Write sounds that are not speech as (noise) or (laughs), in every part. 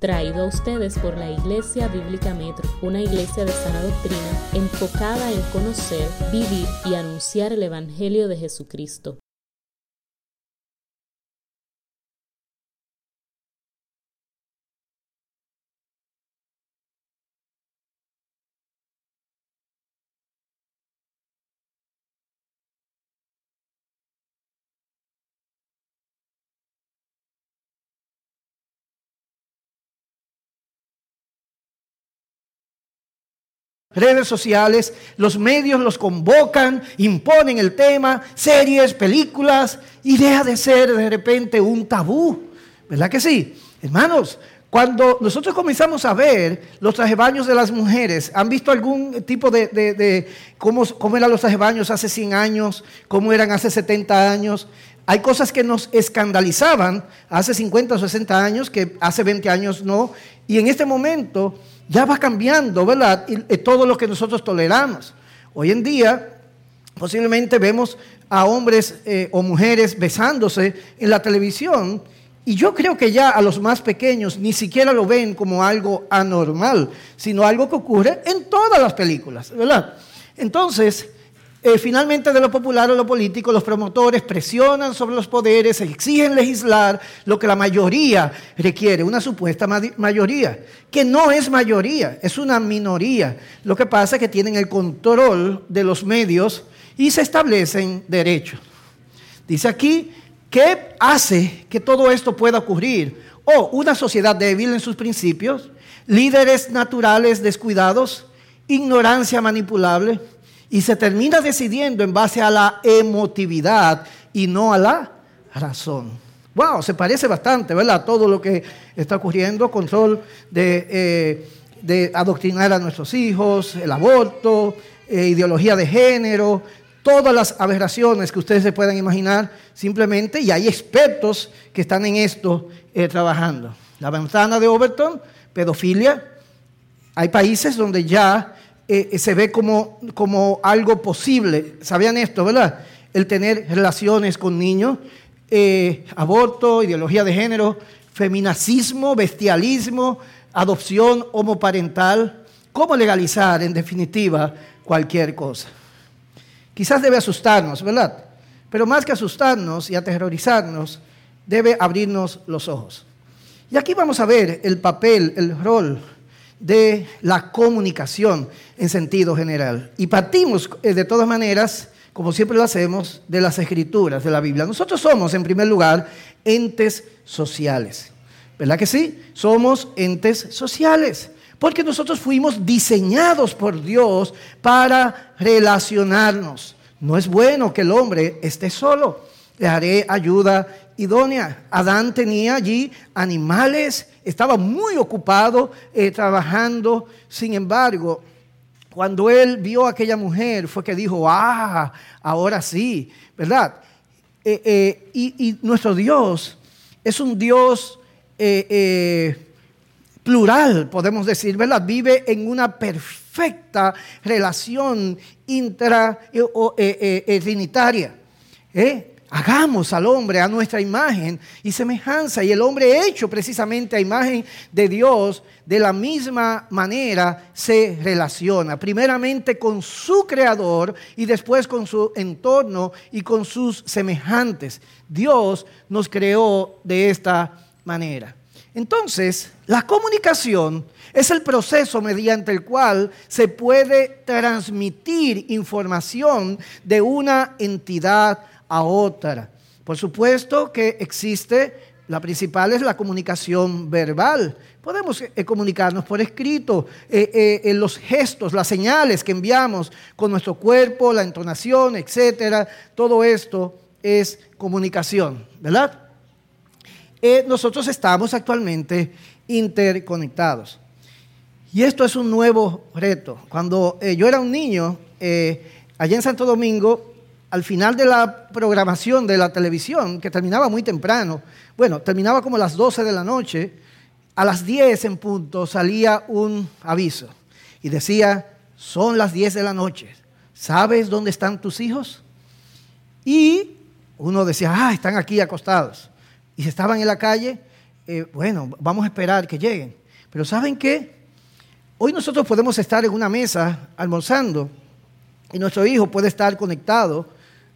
Traído a ustedes por la Iglesia Bíblica Metro, una iglesia de sana doctrina enfocada en conocer, vivir y anunciar el Evangelio de Jesucristo. Redes sociales, los medios los convocan, imponen el tema, series, películas, y deja de ser de repente un tabú. ¿Verdad que sí? Hermanos, cuando nosotros comenzamos a ver los traje baños de las mujeres, ¿han visto algún tipo de, cómo, cómo, eran los traje baños hace 100 años, cómo eran hace 70 años? Hay cosas que nos escandalizaban hace 50 o 60 años, que hace 20 años no, y en este momento ya va cambiando, ¿verdad? Y, todo lo que nosotros toleramos. Hoy en día, posiblemente vemos a hombres eh, o mujeres besándose en la televisión y yo creo que ya a los más pequeños ni siquiera lo ven como algo anormal, sino algo que ocurre en todas las películas, ¿verdad? Entonces, eh, finalmente de lo popular o lo político, los promotores presionan sobre los poderes, exigen legislar lo que la mayoría requiere, una supuesta mayoría, que no es mayoría, es una minoría. Lo que pasa es que tienen el control de los medios y se establecen derechos. Dice aquí, ¿qué hace que todo esto pueda ocurrir? O una sociedad débil en sus principios, líderes naturales descuidados, ignorancia manipulable y se termina decidiendo en base a la emotividad y no a la razón. Wow, se parece bastante, ¿verdad? Todo lo que está ocurriendo, control de, eh, adoctrinar a nuestros hijos, el aborto, eh, ideología de género, todas las aberraciones que ustedes se puedan imaginar, simplemente, y hay expertos que están en esto eh, trabajando. La ventana de Overton, pedofilia, hay países donde ya eh, se ve como, como algo posible. ¿Sabían esto, verdad? El tener relaciones con niños, eh, aborto, ideología de género, feminacismo, bestialismo, adopción homoparental. ¿Cómo legalizar, en definitiva, cualquier cosa? Quizás debe asustarnos, ¿verdad? Pero más que asustarnos y aterrorizarnos, debe abrirnos los ojos. Y aquí vamos a ver el papel, el rol de la comunicación en sentido general. Y partimos eh, de todas maneras, como siempre lo hacemos, de las escrituras de la Biblia. Nosotros somos, en primer lugar, entes sociales. ¿Verdad que sí? Somos entes sociales. Porque nosotros fuimos diseñados por Dios para relacionarnos. No es bueno que el hombre esté solo. Le haré ayuda idónea. Adán tenía allí animales, estaba muy ocupado eh, trabajando. Sin embargo, cuando él vio a aquella mujer, fue que dijo, ah, ahora sí, ¿verdad? Eh, eh, y, nuestro Dios es un Dios plural, podemos decir, ¿verdad? Vive en una perfecta relación intra trinitaria. Hagamos al hombre a nuestra imagen y semejanza. Y el hombre hecho precisamente a imagen de Dios, de la misma manera se relaciona. Primeramente con su creador y después con su entorno y con sus semejantes. Dios nos creó de esta manera. Entonces, la comunicación es el proceso mediante el cual se puede transmitir información de una entidad a otra. Por supuesto que existe, la principal es la comunicación verbal. Podemos eh, comunicarnos por escrito, eh, eh, los gestos, las señales que enviamos con nuestro cuerpo, la entonación, etcétera. Todo esto es comunicación, ¿verdad? nosotros estamos actualmente interconectados. Y esto es un nuevo reto. Cuando yo era un niño, allá en Santo Domingo, al final de la programación de la televisión, que terminaba muy temprano, bueno, terminaba como a las 12 de la noche, a las 10 en punto salía un aviso y decía, son las 10 de la noche, ¿sabes dónde están tus hijos? Y uno decía, ah, están aquí acostados. Y si estaban en la calle, eh, bueno, vamos a esperar que lleguen. Pero ¿saben qué? Hoy nosotros podemos estar en una mesa almorzando y nuestro hijo puede estar conectado,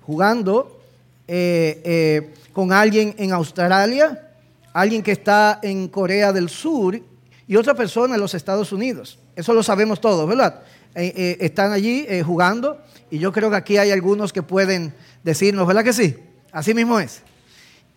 jugando eh, eh, con alguien en Australia, alguien que está en Corea del Sur y otra persona en los Estados Unidos. Eso lo sabemos todos, ¿verdad? están allí jugando y yo creo que aquí hay algunos que pueden decirnos, ¿verdad que sí? Así mismo es.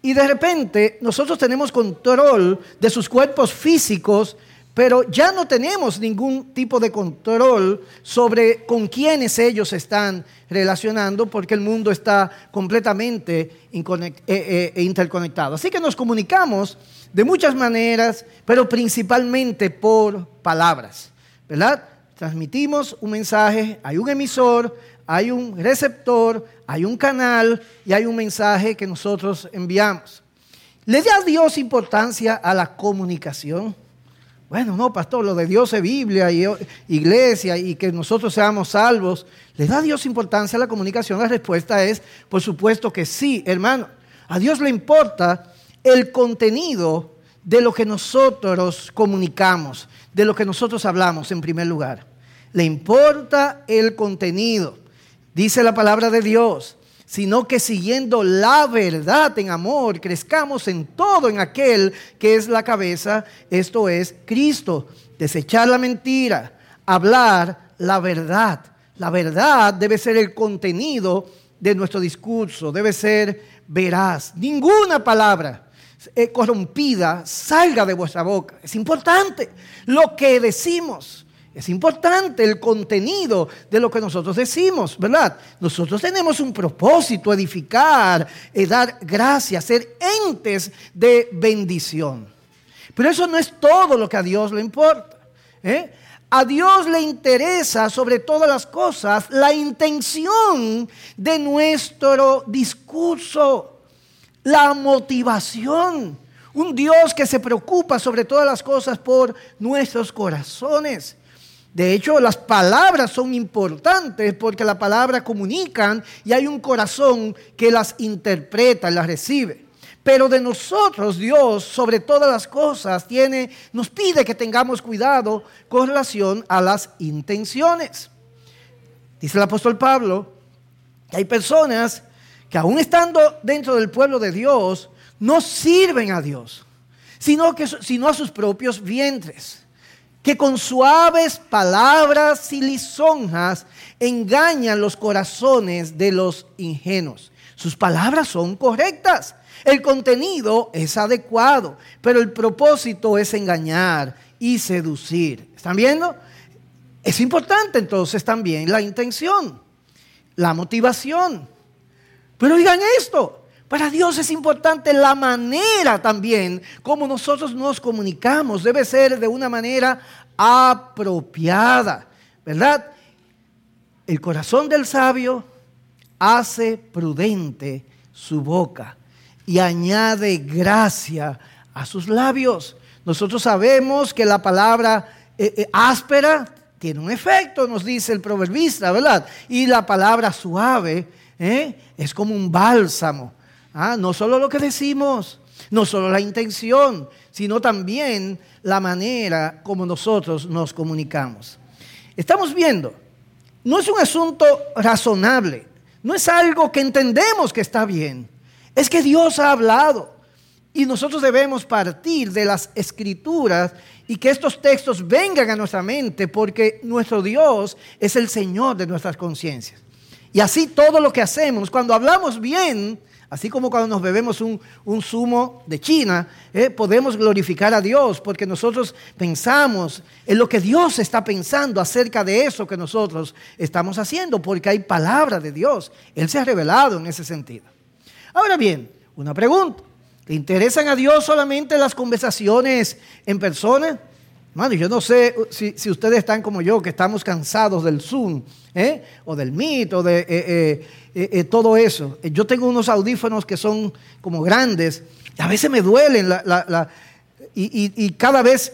Y de repente nosotros tenemos control de sus cuerpos físicos, pero ya no tenemos ningún tipo de control sobre con quiénes ellos están relacionando porque el mundo está completamente eh, eh, interconectado. Así que nos comunicamos de muchas maneras, pero principalmente por palabras, ¿verdad? Transmitimos un mensaje, hay un emisor, hay un receptor, hay un canal y hay un mensaje que nosotros enviamos. ¿Le da Dios importancia a la comunicación? Bueno, no, pastor, lo de Dios es Biblia y iglesia y que nosotros seamos salvos. ¿Le da Dios importancia a la comunicación? La respuesta es, por supuesto que sí, hermano. A Dios le importa el contenido de lo que nosotros comunicamos, de lo que nosotros hablamos en primer lugar. Le importa el contenido dice la palabra de Dios, sino que siguiendo la verdad en amor, crezcamos en todo en aquel que es la cabeza, esto es Cristo. Desechar la mentira, hablar la verdad. La verdad debe ser el contenido de nuestro discurso, debe ser veraz. Ninguna palabra eh, corrompida salga de vuestra boca. Es importante lo que decimos. Es importante el contenido de lo que nosotros decimos, ¿verdad? Nosotros tenemos un propósito, edificar, eh, dar gracias, ser entes de bendición. Pero eso no es todo lo que a Dios le importa. ¿eh? A Dios le interesa sobre todas las cosas la intención de nuestro discurso, la motivación. Un Dios que se preocupa sobre todas las cosas por nuestros corazones. De hecho, las palabras son importantes porque las palabras comunican y hay un corazón que las interpreta las recibe. Pero de nosotros Dios, sobre todas las cosas, tiene, nos pide que tengamos cuidado con relación a las intenciones. Dice el apóstol Pablo que hay personas que aún estando dentro del pueblo de Dios, no sirven a Dios, sino, que, sino a sus propios vientres que con suaves palabras y lisonjas engañan los corazones de los ingenuos. Sus palabras son correctas, el contenido es adecuado, pero el propósito es engañar y seducir. ¿Están viendo? Es importante entonces también la intención, la motivación. Pero digan esto, para Dios es importante la manera también como nosotros nos comunicamos. Debe ser de una manera apropiada, ¿verdad? El corazón del sabio hace prudente su boca y añade gracia a sus labios. Nosotros sabemos que la palabra eh, eh, áspera tiene un efecto, nos dice el proverbista, ¿verdad? Y la palabra suave ¿eh? es como un bálsamo Ah, no solo lo que decimos, no solo la intención, sino también la manera como nosotros nos comunicamos. Estamos viendo, no es un asunto razonable, no es algo que entendemos que está bien, es que Dios ha hablado y nosotros debemos partir de las escrituras y que estos textos vengan a nuestra mente porque nuestro Dios es el Señor de nuestras conciencias. Y así todo lo que hacemos, cuando hablamos bien, Así como cuando nos bebemos un, zumo de China, eh, podemos glorificar a Dios porque nosotros pensamos en lo que Dios está pensando acerca de eso que nosotros estamos haciendo, porque hay palabra de Dios. Él se ha revelado en ese sentido. Ahora bien, una pregunta. ¿Le interesan a Dios solamente las conversaciones en persona? Hermano, yo no sé si, ustedes están como yo, que estamos cansados del Zoom, ¿eh? o del Meet, o de eh, eh, todo eso. Yo tengo unos audífonos que son como grandes, y a veces me duelen, y, cada vez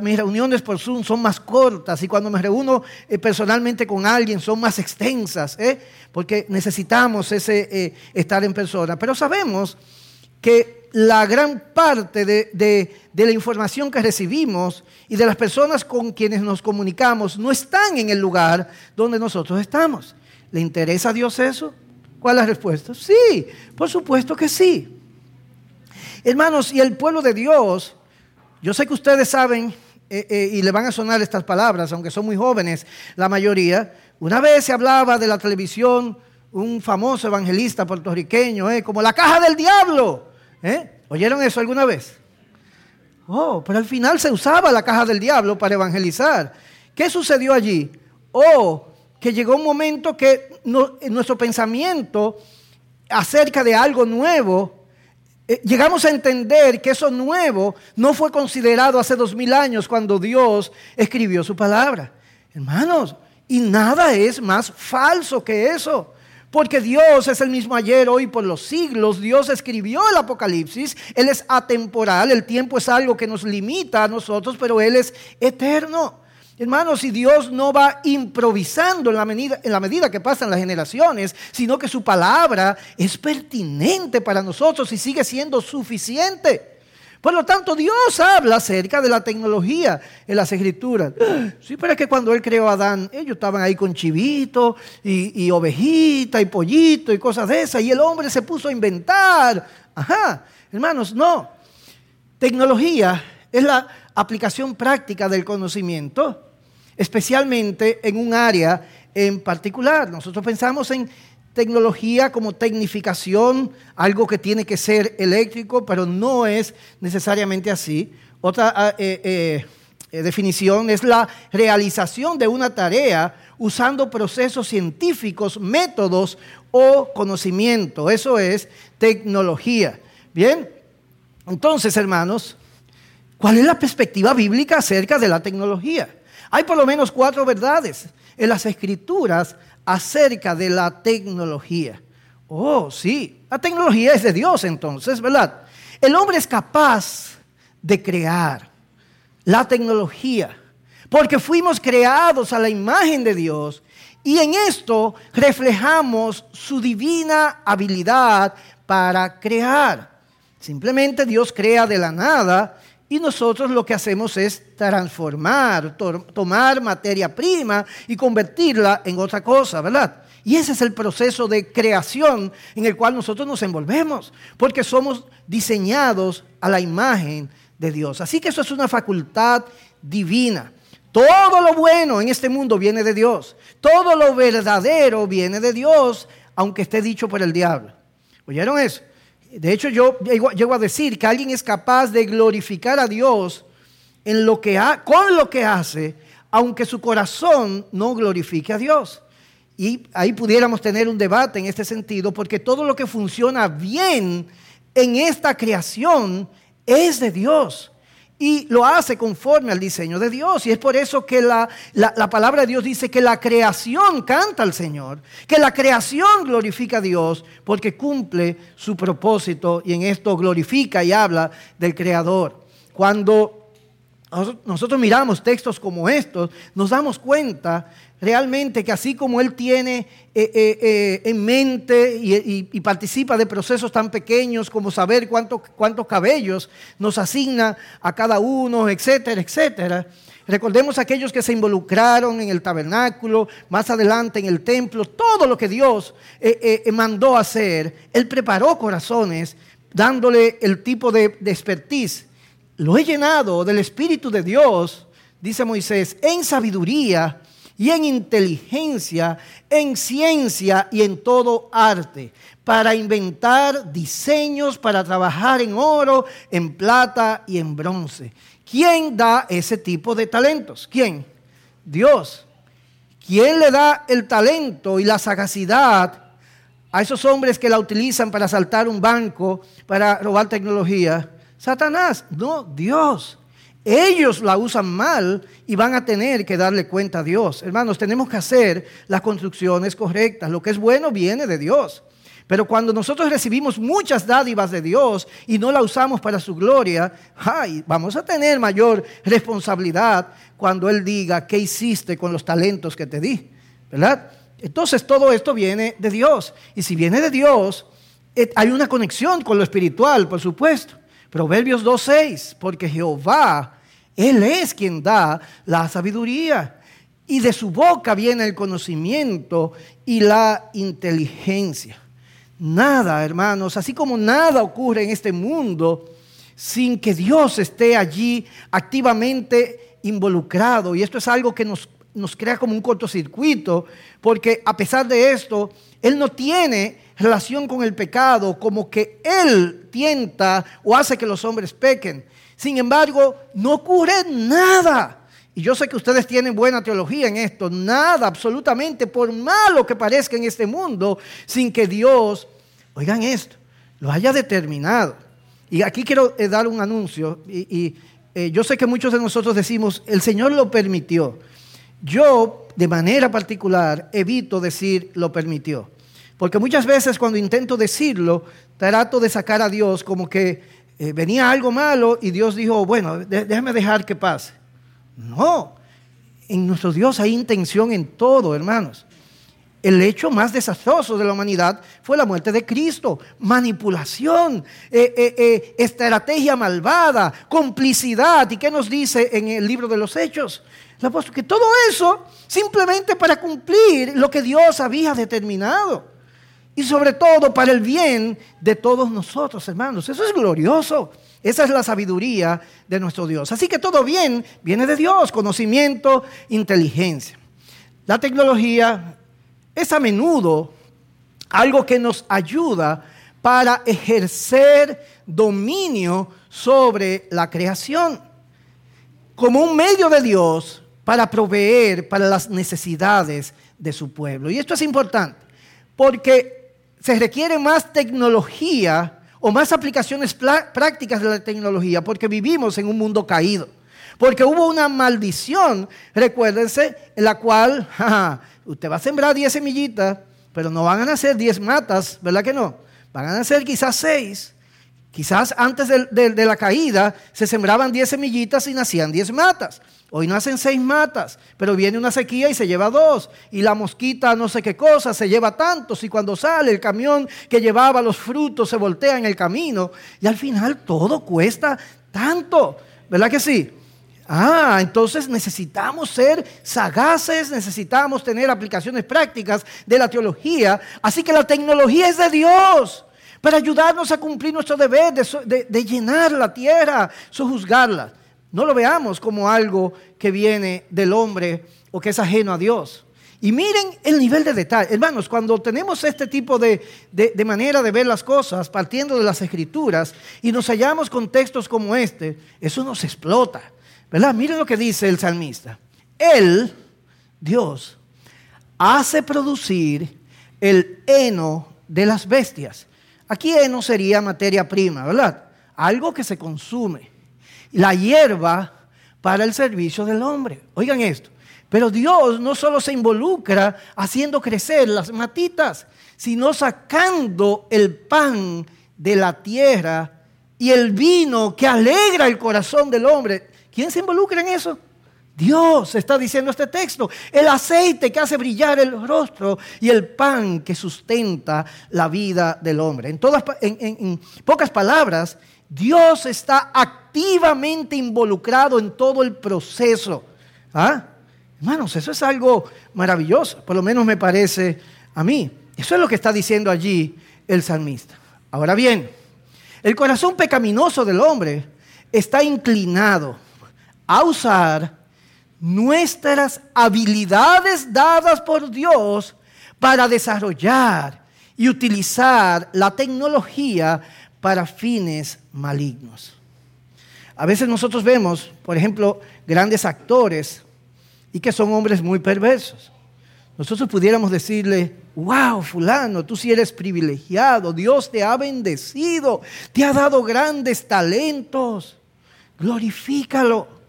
mis reuniones por Zoom son más cortas, y cuando me reúno personalmente con alguien son más extensas, porque necesitamos ese estar en persona. Pero sabemos que la gran parte de, de, la información que recibimos y de las personas con quienes nos comunicamos no están en el lugar donde nosotros estamos. ¿Le interesa a Dios eso? ¿Cuál es la respuesta? Sí, por supuesto que sí. Hermanos, y el pueblo de Dios, yo sé que ustedes saben eh, eh, y le van a sonar estas palabras, aunque son muy jóvenes la mayoría. Una vez se hablaba de la televisión un famoso evangelista puertorriqueño, eh, como la caja del diablo. ¿Oyeron eso alguna vez? Oh, pero al final se usaba la caja del diablo para evangelizar. ¿Qué sucedió allí? Oh, que llegó un momento que nuestro pensamiento acerca de algo nuevo eh, llegamos a entender que eso nuevo no fue considerado hace dos mil años cuando Dios escribió su palabra. Hermanos, y nada es más falso que eso. Porque Dios es el mismo ayer, hoy, por los siglos. Dios escribió el Apocalipsis. Él es atemporal. El tiempo es algo que nos limita a nosotros, pero Él es eterno. Hermanos, si Dios no va improvisando en la, medida, en la medida que pasan las generaciones, sino que su palabra es pertinente para nosotros y sigue siendo suficiente. Por lo tanto, Dios habla acerca de la tecnología en las escrituras. Sí, pero es que cuando Él creó a Adán, ellos estaban ahí con chivito y, y ovejita y pollito y cosas de esas, y el hombre se puso a inventar. Ajá, hermanos, no. Tecnología es la aplicación práctica del conocimiento especialmente en un área en particular. Nosotros pensamos en tecnología como tecnificación, algo que tiene que ser eléctrico, pero no es necesariamente así. Otra ah, eh, eh, eh, definición es la realización de una tarea usando procesos científicos, métodos o conocimiento. Eso es tecnología. Bien, entonces hermanos, ¿cuál es la perspectiva bíblica acerca de la tecnología? Hay por lo menos cuatro verdades en las escrituras acerca de la tecnología. Oh, sí, la tecnología es de Dios entonces, ¿verdad? El hombre es capaz de crear la tecnología porque fuimos creados a la imagen de Dios y en esto reflejamos su divina habilidad para crear. Simplemente Dios crea de la nada y nosotros lo que hacemos es transformar, tomar materia prima y convertirla en otra cosa, ¿verdad? Y ese es el proceso de creación en el cual nosotros nos envolvemos, porque somos diseñados a la imagen de Dios. Así que eso es una facultad divina. Todo lo bueno en este mundo viene de Dios. Todo lo verdadero viene de Dios, aunque esté dicho por el diablo. ¿Oyeron eso? De hecho, yo llego a decir que alguien es capaz de glorificar a Dios en lo que con lo que hace, aunque su corazón no glorifique a Dios. Y ahí pudiéramos tener un debate en este sentido, porque todo lo que funciona bien en esta creación es de Dios y lo hace conforme al diseño de Dios. Y es por eso que la, palabra de Dios dice que la creación canta al Señor, que la creación glorifica a Dios porque cumple su propósito y en esto glorifica y habla del Creador. Cuando nosotros miramos textos como estos, nos damos cuenta realmente que así como Él tiene eh, eh, eh, en mente y, participa de procesos tan pequeños como saber cuántos, cuántos cabellos nos asigna a cada uno, etcétera, etcétera. Recordemos aquellos que se involucraron en el tabernáculo, más adelante en el templo, todo lo que Dios mandó hacer. Él preparó corazones dándole el tipo de, de expertise. Lo he llenado del Espíritu de Dios, dice Moisés, en sabiduría y en inteligencia, en ciencia y en todo arte, para inventar diseños, para trabajar en oro, en plata y en bronce. ¿Quién da ese tipo de talentos? ¿Quién? Dios. ¿Quién le da el talento y la sagacidad a esos hombres que la utilizan para asaltar un banco, para robar tecnología? Satanás, no, Dios. Ellos la usan mal y van a tener que darle cuenta a Dios. Hermanos, tenemos que hacer las construcciones correctas. Lo que es bueno viene de Dios. Pero cuando nosotros recibimos muchas dádivas de Dios y no la usamos para su gloria, ay, vamos a tener mayor responsabilidad cuando Él diga qué hiciste con los talentos que te di. ¿Verdad? Entonces todo esto viene de Dios. Y si viene de Dios, eh, hay una conexión con lo espiritual, por supuesto. Proverbios 2.6, porque Jehová, Él es quien da la sabiduría. Y de su boca viene el conocimiento y la inteligencia. Nada, hermanos, así como nada ocurre en este mundo sin que Dios esté allí activamente involucrado. Y esto es algo que nos, nos crea como un cortocircuito, porque a pesar de esto, Él no tiene relación con el pecado, como que Él tienta o hace que los hombres pequen. Sin embargo, no ocurre nada. Y yo sé que ustedes tienen buena teología en esto. Nada, absolutamente, por malo que parezca en este mundo, sin que Dios, oigan esto, lo haya determinado. Y aquí quiero eh, dar un anuncio. Y, eh, yo sé que muchos de nosotros decimos, el Señor lo permitió. Yo, de manera particular, evito decir lo permitió. Porque muchas veces cuando intento decirlo, trato de sacar a Dios como que eh, venía algo malo y Dios dijo, bueno, déjame dejar que pase. No, en nuestro Dios hay intención en todo, hermanos. El hecho más desastroso de la humanidad fue la muerte de Cristo. Manipulación, eh, eh, estrategia malvada, complicidad. ¿Y qué nos dice en el libro de los Hechos? El apóstol, que todo eso simplemente para cumplir lo que Dios había determinado y sobre todo para el bien de todos nosotros, hermanos. Eso es glorioso. Esa es la sabiduría de nuestro Dios. Así que todo bien viene de Dios, conocimiento, inteligencia. La tecnología es a menudo algo que nos ayuda para ejercer dominio sobre la creación, como un medio de Dios para proveer para las necesidades de su pueblo. Y esto es importante, porque se requiere más tecnología o más aplicaciones prácticas de la tecnología porque vivimos en un mundo caído. Porque hubo una maldición, recuérdense, en la cual (laughs) usted va a sembrar 10 semillitas, pero no van a nacer 10 matas, ¿verdad que no? Van a nacer quizás 6. Quizás antes de, la caída se sembraban 10 semillitas y nacían 10 matas. Hoy nacen 6 matas, pero viene una sequía y se lleva dos. Y la mosquita no sé qué cosa se lleva tantos. Y cuando sale el camión que llevaba los frutos se voltea en el camino. Y al final todo cuesta tanto. ¿Verdad que sí? Ah, entonces necesitamos ser sagaces, necesitamos tener aplicaciones prácticas de la teología. Así que la tecnología es de Dios para ayudarnos a cumplir nuestro deber de, llenar la tierra, sojuzgarla. No lo veamos como algo que viene del hombre o que es ajeno a Dios. Y miren el nivel de detalle. Hermanos, cuando tenemos este tipo de, de, manera de ver las cosas, partiendo de las escrituras, y nos hallamos con textos como este, eso nos explota. ¿Verdad? Miren lo que dice el salmista. Él, Dios, hace producir el heno de las bestias Aquí no sería materia prima, ¿verdad? Algo que se consume. La hierba para el servicio del hombre. Oigan esto. Pero Dios no solo se involucra haciendo crecer las matitas, sino sacando el pan de la tierra y el vino que alegra el corazón del hombre. ¿Quién se involucra en eso? Dios está diciendo este texto, el aceite que hace brillar el rostro y el pan que sustenta la vida del hombre. En, todas, en, pocas palabras, Dios está activamente involucrado en todo el proceso. ¿Ah? Hermanos, eso es algo maravilloso, por lo menos me parece a mí. Eso es lo que está diciendo allí el salmista. Ahora bien, el corazón pecaminoso del hombre está inclinado a usar nuestras habilidades dadas por Dios para desarrollar y utilizar la tecnología para fines malignos. A veces nosotros vemos, por ejemplo, grandes actores y que son hombres muy perversos. Nosotros pudiéramos decirle, wow, fulano, tú sí eres privilegiado, Dios te ha bendecido, te ha dado grandes talentos, glorifícalo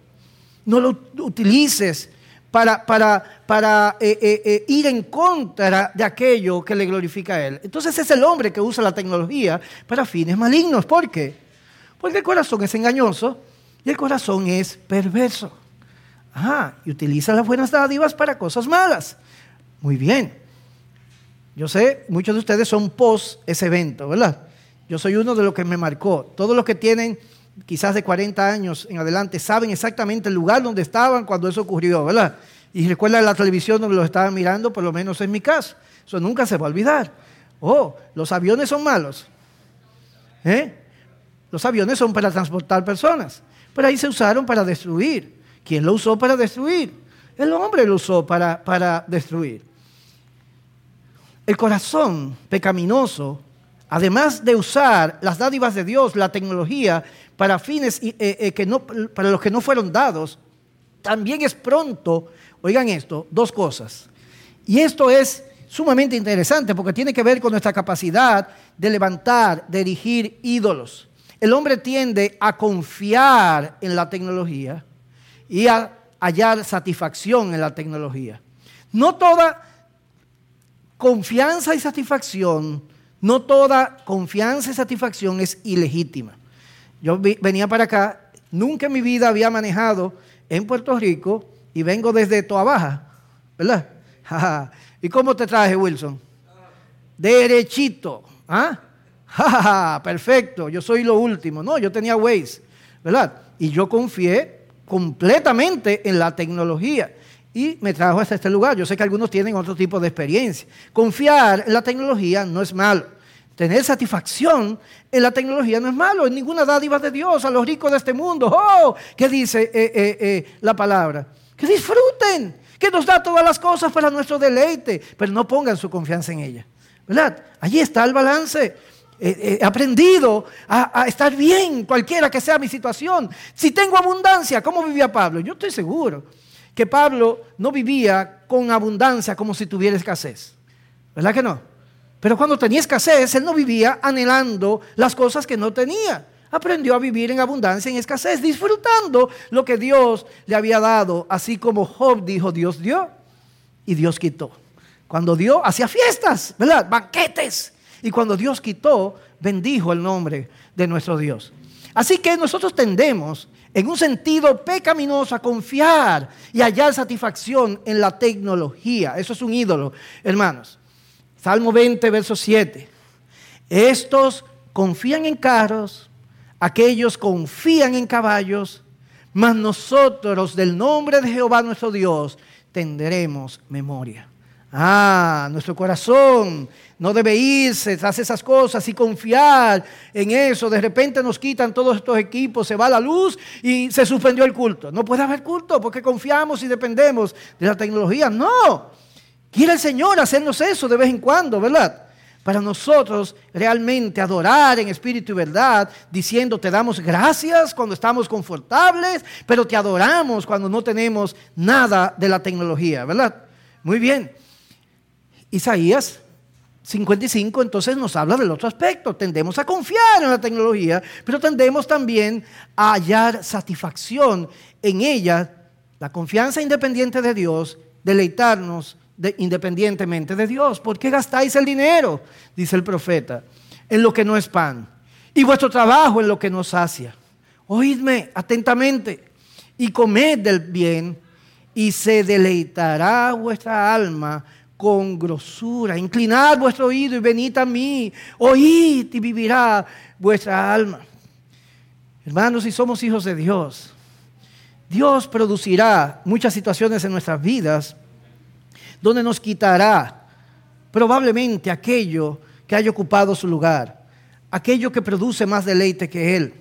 no lo utilices para, para, para eh, eh, eh, ir en contra de aquello que le glorifica a Él. Entonces es el hombre que usa la tecnología para fines malignos. ¿Por qué? Porque el corazón es engañoso y el corazón es perverso. Ah, y utiliza las buenas dádivas para cosas malas. Muy bien. Yo sé, muchos de ustedes son post ese evento, ¿verdad? Yo soy uno de los que me marcó. Todos los que tienen quizás de 40 años en adelante saben exactamente el lugar donde estaban cuando eso ocurrió, ¿verdad? Y recuerdan la televisión donde lo estaban mirando, por lo menos en mi caso. Eso nunca se va a olvidar. Oh, los aviones son malos. ¿Eh? Los aviones son para transportar personas, pero ahí se usaron para destruir. ¿Quién lo usó para destruir? El hombre lo usó para, para destruir. El corazón pecaminoso, además de usar las dádivas de Dios, la tecnología, para fines eh, eh, que no, para los que no fueron dados, también es pronto, oigan esto, dos cosas. Y esto es sumamente interesante porque tiene que ver con nuestra capacidad de levantar, de erigir ídolos. El hombre tiende a confiar en la tecnología y a hallar satisfacción en la tecnología. No toda confianza y satisfacción, no toda confianza y satisfacción es ilegítima. Yo venía para acá, nunca en mi vida había manejado en Puerto Rico y vengo desde Toa Baja, ¿verdad? (laughs) ¿Y cómo te traje, Wilson? Derechito. ¿Ah? (laughs) ja, perfecto, yo soy lo último. No, yo tenía Waze, ¿verdad? Y yo confié completamente en la tecnología y me trajo hasta este lugar. Yo sé que algunos tienen otro tipo de experiencia. Confiar en la tecnología no es malo. Tener satisfacción en la tecnología no es malo, en ninguna dádiva de Dios a los ricos de este mundo. ¡Oh! ¿Qué dice eh, eh, eh, la palabra? Que disfruten, que nos da todas las cosas para nuestro deleite, pero no pongan su confianza en ella. ¿Verdad? Allí está el balance. He aprendido a, estar bien, cualquiera que sea mi situación. Si tengo abundancia, ¿cómo vivía Pablo? Yo estoy seguro que Pablo no vivía con abundancia como si tuviera escasez. ¿Verdad que no? Pero cuando tenía escasez, él no vivía anhelando las cosas que no tenía. Aprendió a vivir en abundancia, en escasez, disfrutando lo que Dios le había dado, así como Job dijo, Dios dio y Dios quitó. Cuando dio, hacía fiestas, ¿verdad? Banquetes y cuando Dios quitó, bendijo el nombre de nuestro Dios. Así que nosotros tendemos en un sentido pecaminoso a confiar y hallar satisfacción en la tecnología. Eso es un ídolo, hermanos. Salmo 20, verso 7. Estos confían en carros, aquellos confían en caballos, mas nosotros del nombre de Jehová nuestro Dios tendremos memoria. Ah, nuestro corazón no debe irse tras esas cosas y confiar en eso. De repente nos quitan todos estos equipos, se va la luz y se suspendió el culto. No puede haber culto porque confiamos y dependemos de la tecnología. No. Quiere el Señor hacernos eso de vez en cuando, ¿verdad? Para nosotros realmente adorar en espíritu y verdad, diciendo te damos gracias cuando estamos confortables, pero te adoramos cuando no tenemos nada de la tecnología, ¿verdad? Muy bien. Isaías 55 entonces nos habla del otro aspecto. Tendemos a confiar en la tecnología, pero tendemos también a hallar satisfacción en ella, la confianza independiente de Dios, deleitarnos independientemente de Dios. ¿Por qué gastáis el dinero? Dice el profeta, en lo que no es pan, y vuestro trabajo en lo que no sacia. Oídme atentamente y comed del bien, y se deleitará vuestra alma con grosura. Inclinad vuestro oído y venid a mí. Oíd y vivirá vuestra alma. Hermanos, si somos hijos de Dios, Dios producirá muchas situaciones en nuestras vidas donde nos quitará probablemente aquello que haya ocupado su lugar, aquello que produce más deleite que Él.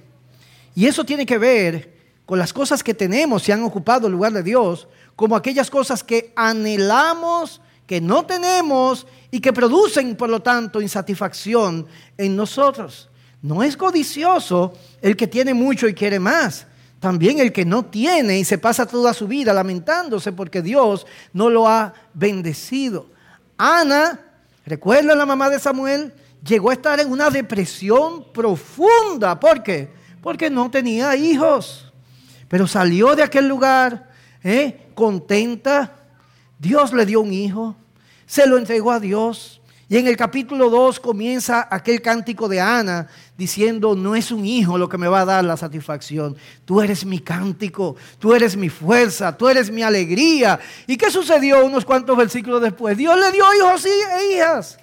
Y eso tiene que ver con las cosas que tenemos y han ocupado el lugar de Dios, como aquellas cosas que anhelamos que no tenemos y que producen, por lo tanto, insatisfacción en nosotros. No es codicioso el que tiene mucho y quiere más. También el que no tiene y se pasa toda su vida lamentándose porque Dios no lo ha bendecido. Ana, recuerda la mamá de Samuel, llegó a estar en una depresión profunda. ¿Por qué? Porque no tenía hijos. Pero salió de aquel lugar ¿eh? contenta. Dios le dio un hijo se lo entregó a Dios Y en el capítulo 2 comienza aquel cántico de Ana diciendo, no es un hijo lo que me va a dar la satisfacción, tú eres mi cántico, tú eres mi fuerza, tú eres mi alegría. ¿Y qué sucedió unos cuantos versículos después? Dios le dio hijos e hijas.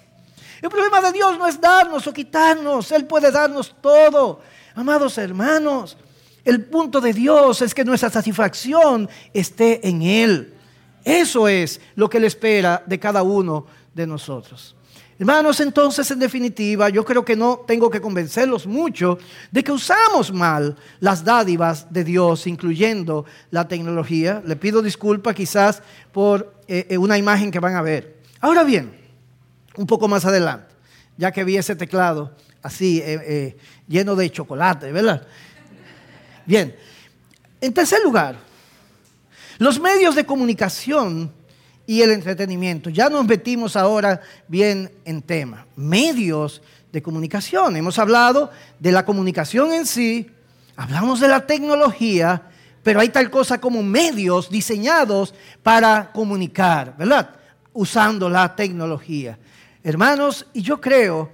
El problema de Dios no es darnos o quitarnos, Él puede darnos todo. Amados hermanos, el punto de Dios es que nuestra satisfacción esté en Él. Eso es lo que Él espera de cada uno de nosotros. Hermanos, entonces en definitiva, yo creo que no tengo que convencerlos mucho de que usamos mal las dádivas de Dios, incluyendo la tecnología. Le pido disculpas quizás por eh, eh, una imagen que van a ver. Ahora bien, un poco más adelante, ya que vi ese teclado así, eh, lleno de chocolate, ¿verdad? Bien, en tercer lugar, los medios de comunicación y el entretenimiento. Ya nos metimos ahora bien en tema. Medios de comunicación. Hemos hablado de la comunicación en sí, hablamos de la tecnología, pero hay tal cosa como medios diseñados para comunicar, ¿verdad? Usando la tecnología. Hermanos, y yo creo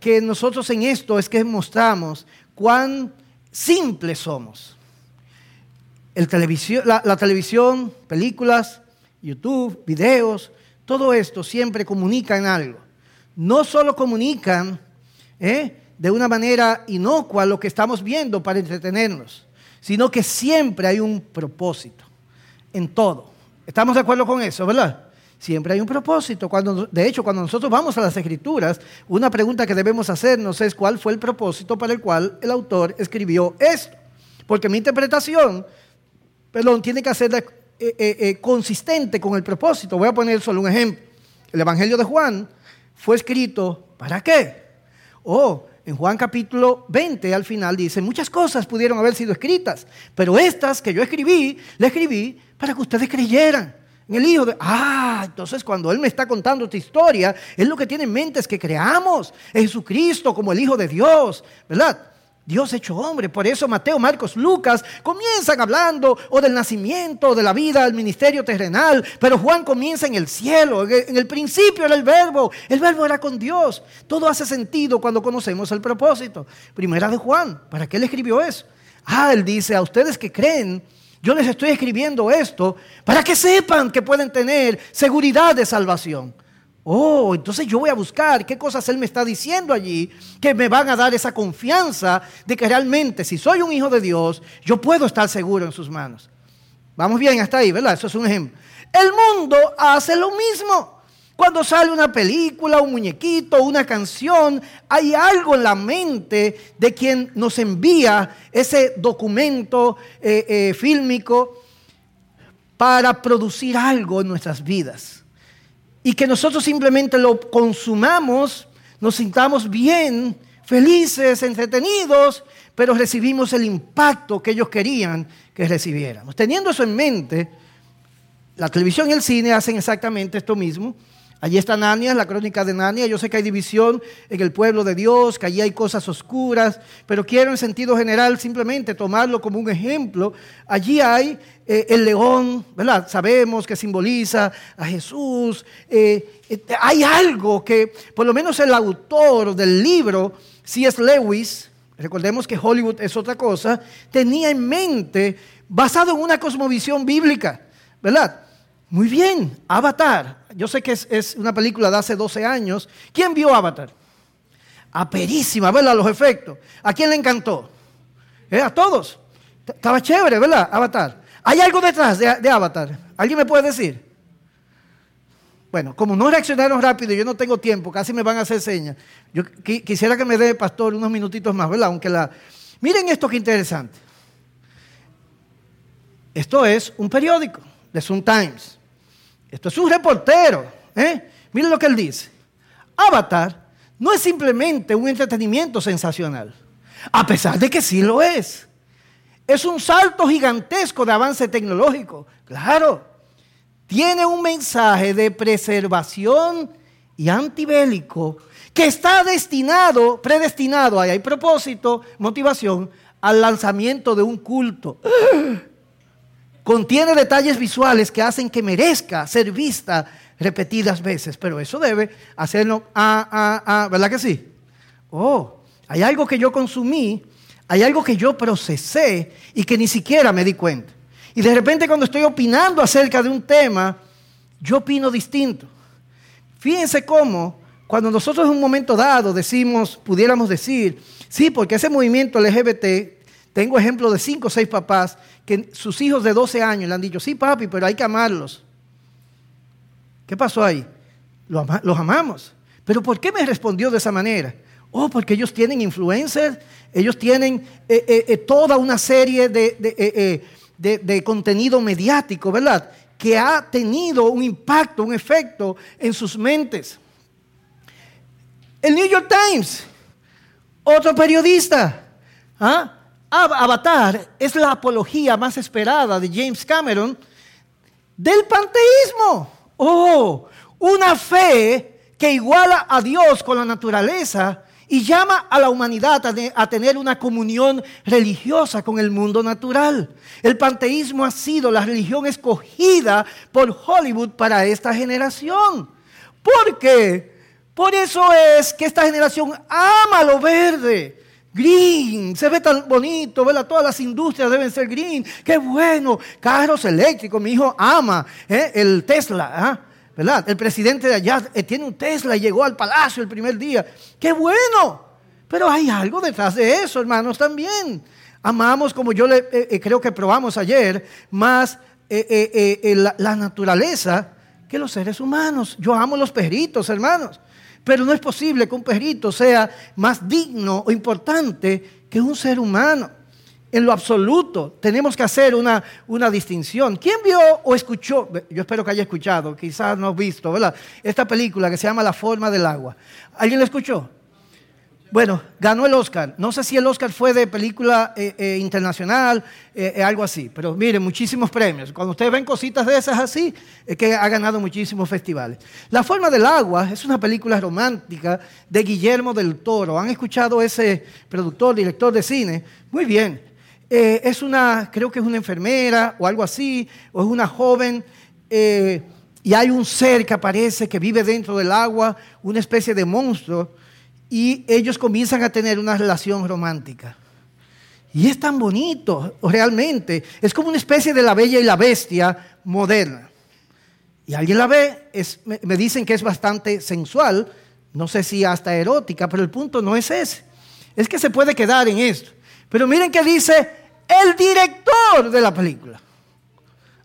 que nosotros en esto es que mostramos cuán simples somos. El televisión, la televisión, películas, YouTube, videos, todo esto siempre comunican algo. No solo comunican ¿eh? de una manera inocua lo que estamos viendo para entretenernos, sino que siempre hay un propósito en todo. ¿Estamos de acuerdo con eso, verdad? Siempre hay un propósito. Cuando, de hecho, cuando nosotros vamos a las escrituras, una pregunta que debemos hacernos es cuál fue el propósito para el cual el autor escribió esto. Porque mi interpretación, perdón, tiene que hacer eh, eh, eh, consistente con el propósito. Voy a poner solo un ejemplo. El Evangelio de Juan fue escrito ¿para qué? Oh, en Juan capítulo 20 al final dice, muchas cosas pudieron haber sido escritas, pero estas que yo escribí, le escribí para que ustedes creyeran. En el Hijo de... Ah, entonces cuando Él me está contando esta historia, Él lo que tiene en mente es que creamos en Jesucristo como el Hijo de Dios, ¿verdad? Dios hecho hombre. Por eso Mateo, Marcos, Lucas comienzan hablando o del nacimiento, de la vida, del ministerio terrenal. Pero Juan comienza en el cielo. En el principio era el verbo. El verbo era con Dios. Todo hace sentido cuando conocemos el propósito. Primera de Juan. ¿Para qué le escribió eso? Ah, él dice a ustedes que creen. Yo les estoy escribiendo esto para que sepan que pueden tener seguridad de salvación. Oh, entonces yo voy a buscar qué cosas Él me está diciendo allí que me van a dar esa confianza de que realmente si soy un hijo de Dios, yo puedo estar seguro en sus manos. Vamos bien hasta ahí, ¿verdad? Eso es un ejemplo. El mundo hace lo mismo. Cuando sale una película, un muñequito, una canción, hay algo en la mente de quien nos envía ese documento eh, eh, fílmico para producir algo en nuestras vidas y que nosotros simplemente lo consumamos, nos sintamos bien, felices, entretenidos, pero recibimos el impacto que ellos querían que recibiéramos. Teniendo eso en mente, la televisión y el cine hacen exactamente esto mismo. Allí está Nania, la crónica de Nania. Yo sé que hay división en el pueblo de Dios, que allí hay cosas oscuras, pero quiero en sentido general simplemente tomarlo como un ejemplo. Allí hay eh, el león, ¿verdad? Sabemos que simboliza a Jesús. Eh, eh, hay algo que, por lo menos el autor del libro, C.S. Lewis, recordemos que Hollywood es otra cosa, tenía en mente, basado en una cosmovisión bíblica, ¿verdad? Muy bien, Avatar. Yo sé que es, una película de hace 12 años. ¿Quién vio Avatar? Aperísima, ¿verdad? Los efectos. ¿A quién le encantó? ¿Eh? A todos. Estaba chévere, ¿verdad? Avatar. ¿Hay algo detrás de, Avatar? ¿Alguien me puede decir? Bueno, como no reaccionaron rápido yo no tengo tiempo, casi me van a hacer señas. Yo quisiera que me dé, pastor, unos minutitos más, ¿verdad? Aunque la... Miren esto que interesante. Esto es un periódico, The Sun Times. Esto es un reportero. ¿eh? Miren lo que él dice. Avatar no es simplemente un entretenimiento sensacional, a pesar de que sí lo es. Es un salto gigantesco de avance tecnológico. Claro, tiene un mensaje de preservación y antibélico que está destinado, predestinado, ahí hay propósito, motivación, al lanzamiento de un culto. Contiene detalles visuales que hacen que merezca ser vista repetidas veces, pero eso debe hacerlo, ah, ah, ah, ¿verdad que sí? Oh, hay algo que yo consumí, hay algo que yo procesé y que ni siquiera me di cuenta. Y de repente cuando estoy opinando acerca de un tema, yo opino distinto. Fíjense cómo cuando nosotros en un momento dado decimos, pudiéramos decir, sí, porque ese movimiento LGBT, tengo ejemplo de cinco o seis papás que sus hijos de 12 años le han dicho, sí, papi, pero hay que amarlos. ¿Qué pasó ahí? Los, amamos. Pero ¿por qué me respondió de esa manera? Oh, porque ellos tienen influencers, ellos tienen eh, eh, eh, toda una serie de, de contenido mediático, ¿verdad? Que ha tenido un impacto, un efecto en sus mentes. El New York Times, otro periodista. ¿ah? Avatar es la apología más esperada de James Cameron del panteísmo. Oh, una fe que iguala a Dios con la naturaleza y llama a la humanidad a, tener una comunión religiosa con el mundo natural. El panteísmo ha sido la religión escogida por Hollywood para esta generación. ¿Por qué? Por eso es que esta generación ama lo verde. Green, se ve tan bonito, ¿verdad? Todas las industrias deben ser green. Qué bueno. Carros eléctricos, mi hijo ama ¿eh? el Tesla, ¿ah? ¿verdad? El presidente de allá eh, tiene un Tesla y llegó al palacio el primer día. ¡Qué bueno! Pero hay algo detrás de eso, hermanos, también. Amamos, como yo le, eh, creo que probamos ayer, más la, la naturaleza que los seres humanos. Yo amo los perritos, hermanos. Pero no es posible que un perrito sea más digno o importante que un ser humano. En lo absoluto, tenemos que hacer una, una distinción. ¿Quién vio o escuchó? Yo espero que haya escuchado, quizás no ha visto, ¿verdad? Esta película que se llama La forma del agua. ¿Alguien la escuchó? Bueno, ganó el Oscar. No sé si el Oscar fue de película eh, eh, internacional, eh, algo así. Pero miren, muchísimos premios. Cuando ustedes ven cositas de esas así, es que ha ganado muchísimos festivales. La forma del agua es una película romántica de Guillermo del Toro. ¿Han escuchado ese productor, director de cine? Muy bien. es una, creo que es una enfermera o algo así, o es una joven. y hay un ser que aparece que vive dentro del agua, una especie de monstruo y ellos comienzan a tener una relación romántica. Y es tan bonito, realmente. Es como una especie de la bella y la bestia moderna. Y alguien la ve, me dicen que es bastante sensual, no sé si hasta erótica, pero el punto no es ese. Es que se puede quedar en esto. Pero miren que dice el director de la película.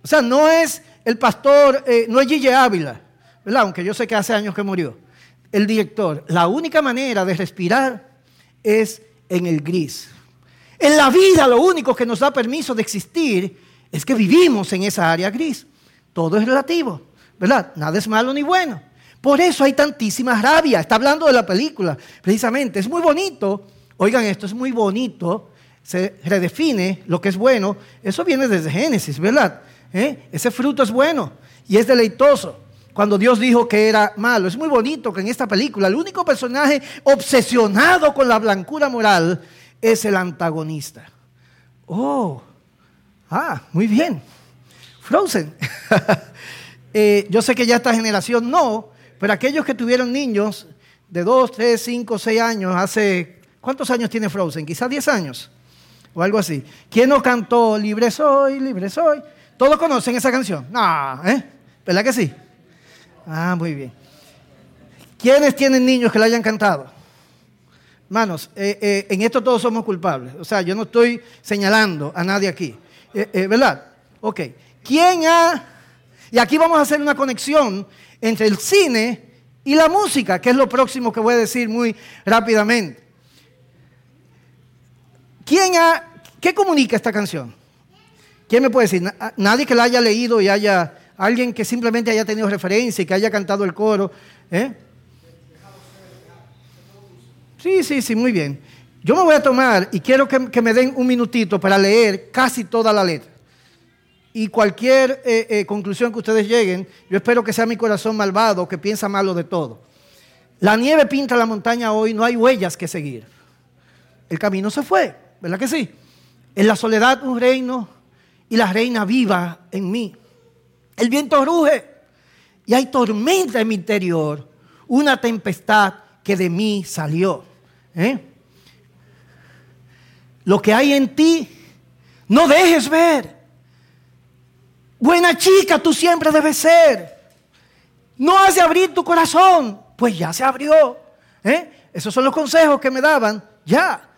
O sea, no es el pastor, eh, no es Gille Ávila, ¿verdad? Aunque yo sé que hace años que murió el director, la única manera de respirar es en el gris. En la vida lo único que nos da permiso de existir es que vivimos en esa área gris. Todo es relativo, ¿verdad? Nada es malo ni bueno. Por eso hay tantísima rabia. Está hablando de la película, precisamente. Es muy bonito. Oigan, esto es muy bonito. Se redefine lo que es bueno. Eso viene desde Génesis, ¿verdad? ¿Eh? Ese fruto es bueno y es deleitoso cuando Dios dijo que era malo. Es muy bonito que en esta película el único personaje obsesionado con la blancura moral es el antagonista. Oh, ah, muy bien. Frozen. (laughs) Eh, yo sé que ya esta generación no, pero aquellos que tuvieron niños de 2, 3, 5, 6 años, hace, ¿cuántos años tiene Frozen? Quizás 10 años o algo así. ¿Quién no cantó Libre soy, libre soy? ¿Todos conocen esa canción? No, ¿eh? ¿Verdad que sí? Ah, muy bien. ¿Quiénes tienen niños que le hayan cantado? Hermanos, eh, eh, en esto todos somos culpables. O sea, yo no estoy señalando a nadie aquí. Eh, ¿Verdad? Ok. ¿Quién ha... Y aquí vamos a hacer una conexión entre el cine y la música, que es lo próximo que voy a decir muy rápidamente. ¿Quién ha... ¿Qué comunica esta canción? ¿Quién me puede decir? Nadie que la haya leído y haya alguien que simplemente haya tenido referencia y que haya cantado el coro. ¿eh? Sí, sí, sí, muy bien. Yo me voy a tomar y quiero que, me den un minutito para leer casi toda la letra. Y cualquier eh, eh, conclusión que ustedes lleguen, yo espero que sea mi corazón malvado que piensa malo de todo. La nieve pinta la montaña hoy, no hay huellas que seguir. El camino se fue, ¿verdad que sí? En la soledad un reino y la reina viva en mí. El viento ruge y hay tormenta en mi interior, una tempestad que de mí salió. ¿eh? Lo que hay en ti, no dejes ver. Buena chica, tú siempre debes ser. No has de abrir tu corazón, pues ya se abrió. ¿eh? Esos son los consejos que me daban. Ya,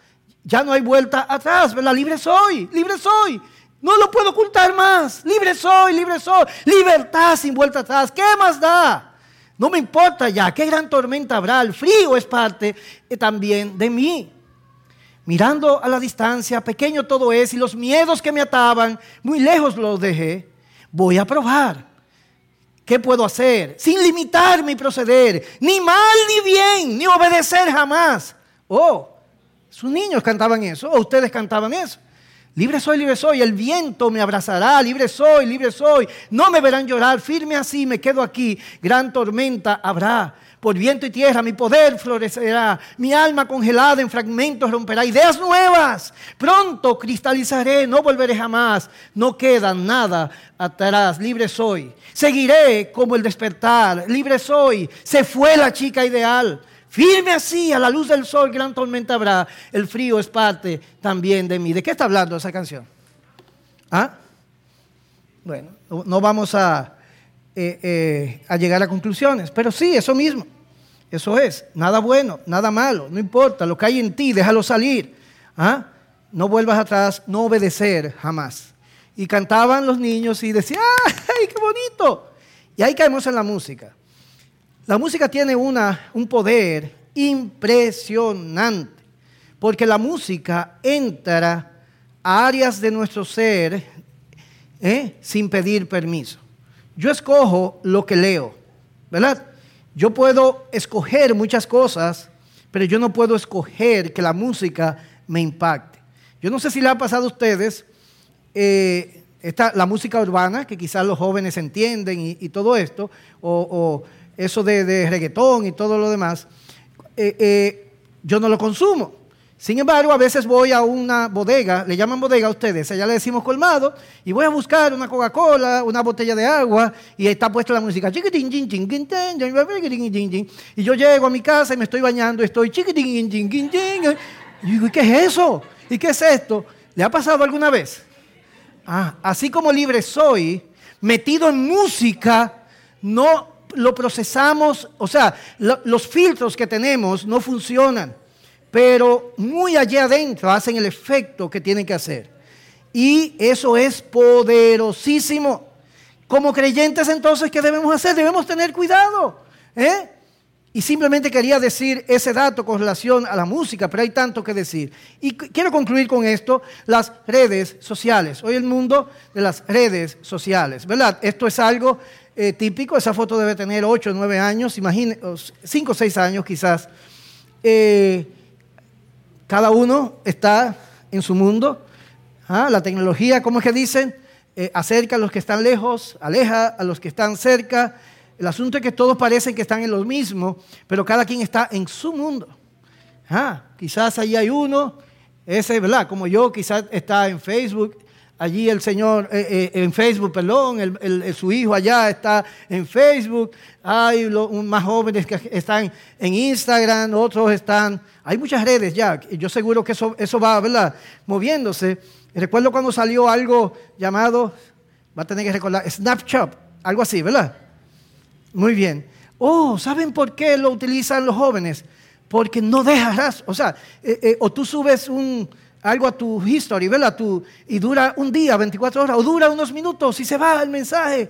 ya no hay vuelta atrás, ¿verdad? Libre soy, libre soy. No lo puedo ocultar más. Libre soy, libre soy. Libertad sin vuelta atrás. ¿Qué más da? No me importa ya. ¿Qué gran tormenta habrá? El frío es parte eh, también de mí. Mirando a la distancia, pequeño todo es, y los miedos que me ataban, muy lejos los dejé. Voy a probar. ¿Qué puedo hacer? Sin limitar mi proceder, ni mal ni bien, ni obedecer jamás. Oh, sus niños cantaban eso, o ustedes cantaban eso. Libre soy, libre soy, el viento me abrazará, libre soy, libre soy. No me verán llorar, firme así me quedo aquí. Gran tormenta habrá. Por viento y tierra mi poder florecerá, mi alma congelada en fragmentos romperá ideas nuevas. Pronto cristalizaré, no volveré jamás, no queda nada atrás, libre soy. Seguiré como el despertar, libre soy. Se fue la chica ideal. Firme así, a la luz del sol, gran tormenta habrá. El frío es parte también de mí. ¿De qué está hablando esa canción? ¿Ah? Bueno, no vamos a, eh, eh, a llegar a conclusiones, pero sí, eso mismo. Eso es, nada bueno, nada malo, no importa, lo que hay en ti, déjalo salir. ¿Ah? No vuelvas atrás, no obedecer jamás. Y cantaban los niños y decían, ¡ay, qué bonito! Y ahí caemos en la música. La música tiene una, un poder impresionante, porque la música entra a áreas de nuestro ser ¿eh? sin pedir permiso. Yo escojo lo que leo, ¿verdad? Yo puedo escoger muchas cosas, pero yo no puedo escoger que la música me impacte. Yo no sé si le ha pasado a ustedes eh, la música urbana, que quizás los jóvenes entienden y, todo esto, o eso de, reggaetón y todo lo demás, eh, eh, yo no lo consumo. Sin embargo, a veces voy a una bodega, le llaman bodega a ustedes, allá le decimos colmado, y voy a buscar una Coca-Cola, una botella de agua, y está puesta la música. Y yo llego a mi casa y me estoy bañando, estoy y digo, qué es eso? ¿Y qué es esto? ¿Le ha pasado alguna vez? Ah, así como libre soy, metido en música, no lo procesamos, o sea, los filtros que tenemos no funcionan, pero muy allá adentro hacen el efecto que tienen que hacer. Y eso es poderosísimo. Como creyentes entonces, ¿qué debemos hacer? Debemos tener cuidado. ¿eh? Y simplemente quería decir ese dato con relación a la música, pero hay tanto que decir. Y quiero concluir con esto, las redes sociales. Hoy el mundo de las redes sociales, ¿verdad? Esto es algo eh, típico. Esa foto debe tener 8 o 9 años, imagine, 5 o 6 años quizás. Eh, cada uno está en su mundo. ¿Ah? La tecnología, ¿cómo es que dicen? Eh, acerca a los que están lejos, aleja a los que están cerca. El asunto es que todos parecen que están en lo mismo, pero cada quien está en su mundo. ¿Ah? Quizás allí hay uno, ese, ¿verdad? Como yo, quizás está en Facebook, allí el Señor eh, eh, en Facebook, perdón, el, su hijo allá está en Facebook, hay más jóvenes que están en Instagram, otros están, hay muchas redes ya, yo seguro que eso, eso va, ¿verdad? Moviéndose. Recuerdo cuando salió algo llamado, va a tener que recordar, Snapchat, algo así, ¿verdad? Muy bien. Oh, ¿saben por qué lo utilizan los jóvenes? Porque no dejarás, o sea, eh, o tú subes un algo a tu history, ¿verdad? Tu, y dura un día, 24 horas, o dura unos minutos y se va el mensaje.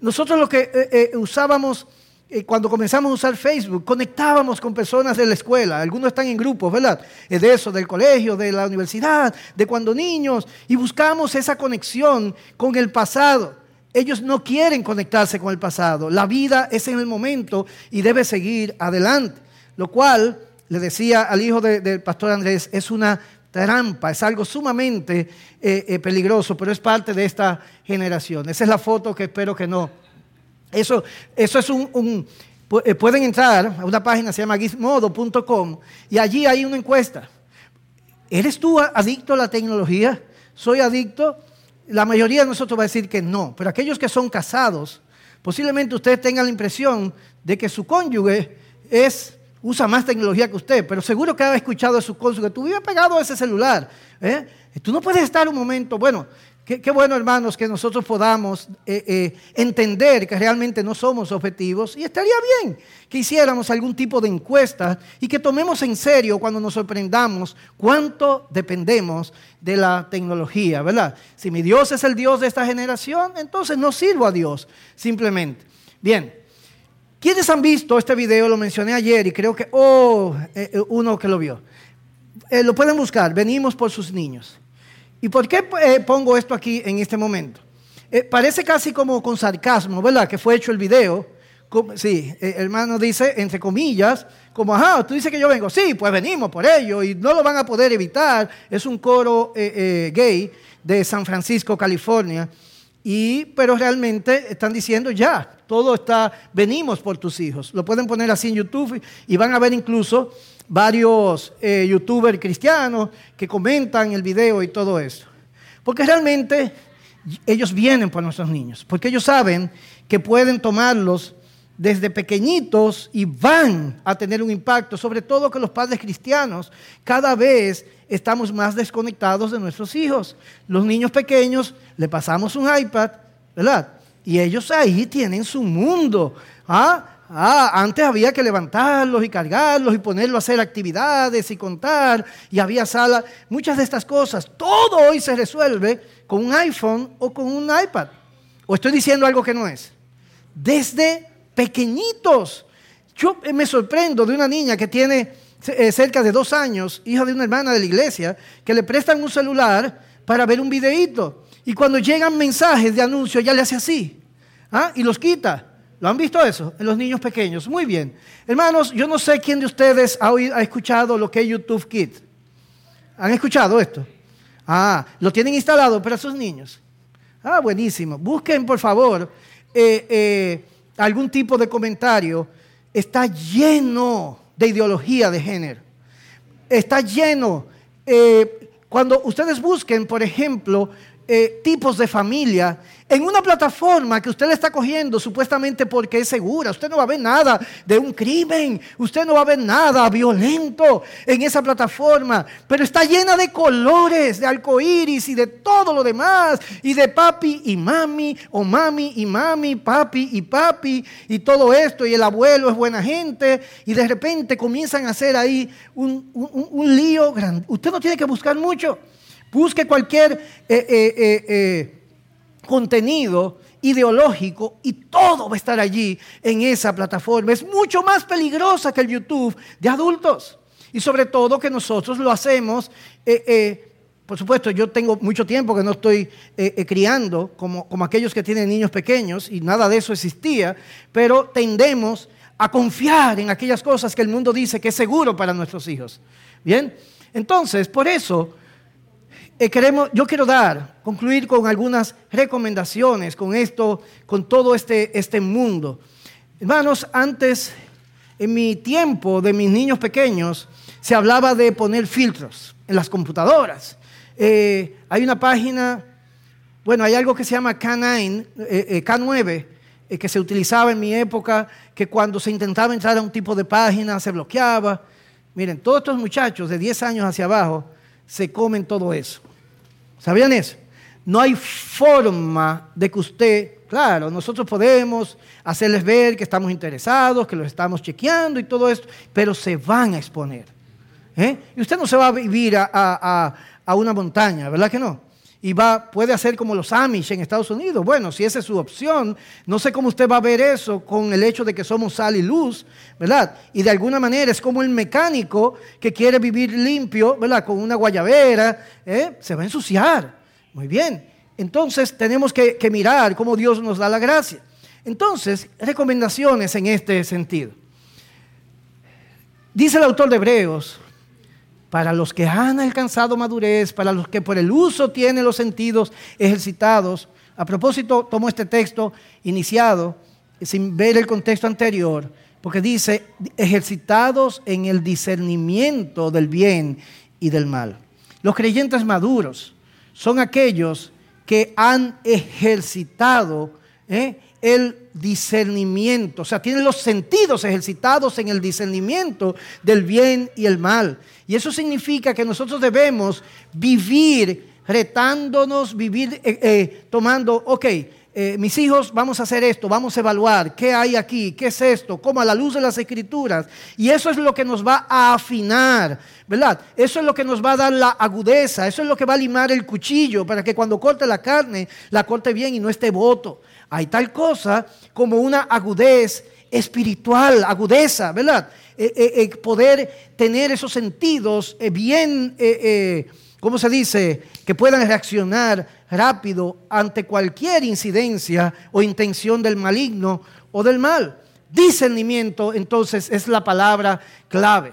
Nosotros lo que eh, eh, usábamos eh, cuando comenzamos a usar Facebook, conectábamos con personas de la escuela, algunos están en grupos, ¿verdad? De eso, del colegio, de la universidad, de cuando niños, y buscamos esa conexión con el pasado. Ellos no quieren conectarse con el pasado. La vida es en el momento y debe seguir adelante. Lo cual, le decía al hijo del pastor Andrés, es una trampa, es algo sumamente eh, eh, peligroso, pero es parte de esta generación. Esa es la foto que espero que no. Eso, eso es un, eh, pueden entrar a una página se llama gizmodo.com y allí hay una encuesta. ¿Eres tú adicto a la tecnología? ¿Soy adicto? la mayoría de nosotros va a decir que no, pero aquellos que son casados, posiblemente ustedes tengan la impresión de que su cónyuge es, usa más tecnología que usted, pero seguro que ha escuchado de su cónyuge, tú vives pegado a ese celular. ¿eh? Tú no puedes estar un momento, bueno, Qué, bueno, hermanos, que nosotros podamos eh, eh, entender que realmente no somos objetivos y estaría bien que hiciéramos algún tipo de encuesta y que tomemos en serio cuando nos sorprendamos cuánto dependemos de la tecnología, ¿verdad? Si mi Dios es el Dios de esta generación, entonces no sirvo a Dios, simplemente. Bien, ¿quiénes han visto este video? Lo mencioné ayer y creo que, oh, eh, uno que lo vio. lo pueden buscar, venimos por sus niños. ¿Y por qué eh, pongo esto aquí en este momento? Eh, parece casi como con sarcasmo, ¿verdad? Que fue hecho el video. sí, eh, hermano dice, entre comillas, como, ajá, tú dices que yo vengo. Sí, pues venimos por ello y no lo van a poder evitar. Es un coro gay de San Francisco, California. Y, pero realmente están diciendo ya, todo está, venimos por tus hijos. Lo pueden poner así en YouTube y van a ver incluso varios eh, youtubers cristianos que comentan el video y todo eso. Porque realmente ellos vienen por nuestros niños, porque ellos saben que pueden tomarlos desde pequeñitos y van a tener un impacto, sobre todo que los padres cristianos cada vez estamos más desconectados de nuestros hijos. Los niños pequeños le pasamos un iPad, ¿verdad? Y ellos ahí tienen su mundo. ¿ah? Ah, antes había que levantarlos y cargarlos y ponerlos a hacer actividades y contar y había sala, muchas de estas cosas. Todo hoy se resuelve con un iPhone o con un iPad. ¿O estoy diciendo algo que no es? Desde pequeñitos. Yo me sorprendo de una niña que tiene eh, cerca de dos años, hija de una hermana de la iglesia, que le prestan un celular para ver un videíto. Y cuando llegan mensajes de anuncio, ya le hace así. ¿ah? Y los quita. ¿Lo han visto eso? En los niños pequeños. Muy bien. Hermanos, yo no sé quién de ustedes ha, ha escuchado lo que es YouTube Kids. ¿Han escuchado esto? Ah, lo tienen instalado para sus niños. Ah, buenísimo. Busquen, por favor, eh, eh, algún tipo de comentario. Está lleno de ideología de género. Está lleno. Eh, cuando ustedes busquen, por ejemplo, tipos de familia, en una plataforma que usted le está cogiendo supuestamente porque es segura. Usted no va a ver nada de un crimen, usted no va a ver nada violento en esa plataforma, pero está llena de colores, de arcoíris y de todo lo demás, y de papi y mami, o mami y mami, papi y papi, y todo esto, y el abuelo es buena gente, y de repente comienzan a hacer ahí un, lío grande. Usted no tiene que buscar mucho. Busque cualquier eh, eh, eh, contenido ideológico y todo va a estar allí en esa plataforma. Es mucho más peligrosa que el YouTube de adultos. Y sobre todo que nosotros lo hacemos, por supuesto, yo tengo mucho tiempo que no estoy criando como, como aquellos que tienen niños pequeños y nada de eso existía, pero tendemos a confiar en aquellas cosas que el mundo dice que es seguro para nuestros hijos. Bien, entonces, por eso eh, queremos, yo quiero dar, concluir con algunas recomendaciones con esto, con todo este, este mundo. Hermanos, antes, en mi tiempo de mis niños pequeños, se hablaba de poner filtros en las computadoras. Eh, hay una página, bueno, hay algo que se llama K9, eh, K9 que se utilizaba en mi época, que cuando se intentaba entrar a un tipo de página se bloqueaba. Miren, todos estos muchachos de 10 años hacia abajo se comen todo eso. ¿Sabían eso? No hay forma de que usted, claro, nosotros podemos hacerles ver que estamos interesados, que los estamos chequeando y todo esto, pero se van a exponer. ¿eh? Y usted no se va a vivir a una montaña, ¿verdad que no? Y va, puede hacer como los Amish en Estados Unidos. Bueno, si esa es su opción, no sé cómo usted va a ver eso con el hecho de que somos sal y luz, ¿verdad? Y de alguna manera es como el mecánico que quiere vivir limpio, ¿verdad? Con una guayabera, ¿eh? se va a ensuciar. Muy bien. Entonces tenemos que, que mirar cómo Dios nos da la gracia. Entonces, recomendaciones en este sentido. Dice el autor de Hebreos, para los que han alcanzado madurez, para los que por el uso tienen los sentidos ejercitados. A propósito, tomo este texto iniciado sin ver el contexto anterior, porque dice, ejercitados en el discernimiento del bien y del mal. Los creyentes maduros son aquellos que han ejercitado ¿eh? El discernimiento, o sea, tienen los sentidos ejercitados en el discernimiento del bien y el mal. Y eso significa que nosotros debemos vivir retándonos, vivir eh, eh, tomando, ok, eh, mis hijos, vamos a hacer esto, vamos a evaluar qué hay aquí, qué es esto, como a la luz de las escrituras. Y eso es lo que nos va a afinar, ¿verdad? Eso es lo que nos va a dar la agudeza, eso es lo que va a limar el cuchillo para que cuando corte la carne, la corte bien y no esté voto. Hay tal cosa como una agudez espiritual, agudeza, ¿verdad? poder tener esos sentidos bien ¿cómo se dice? Que puedan reaccionar rápido ante cualquier incidencia o intención del maligno o del mal. Discernimiento, entonces, es la palabra clave.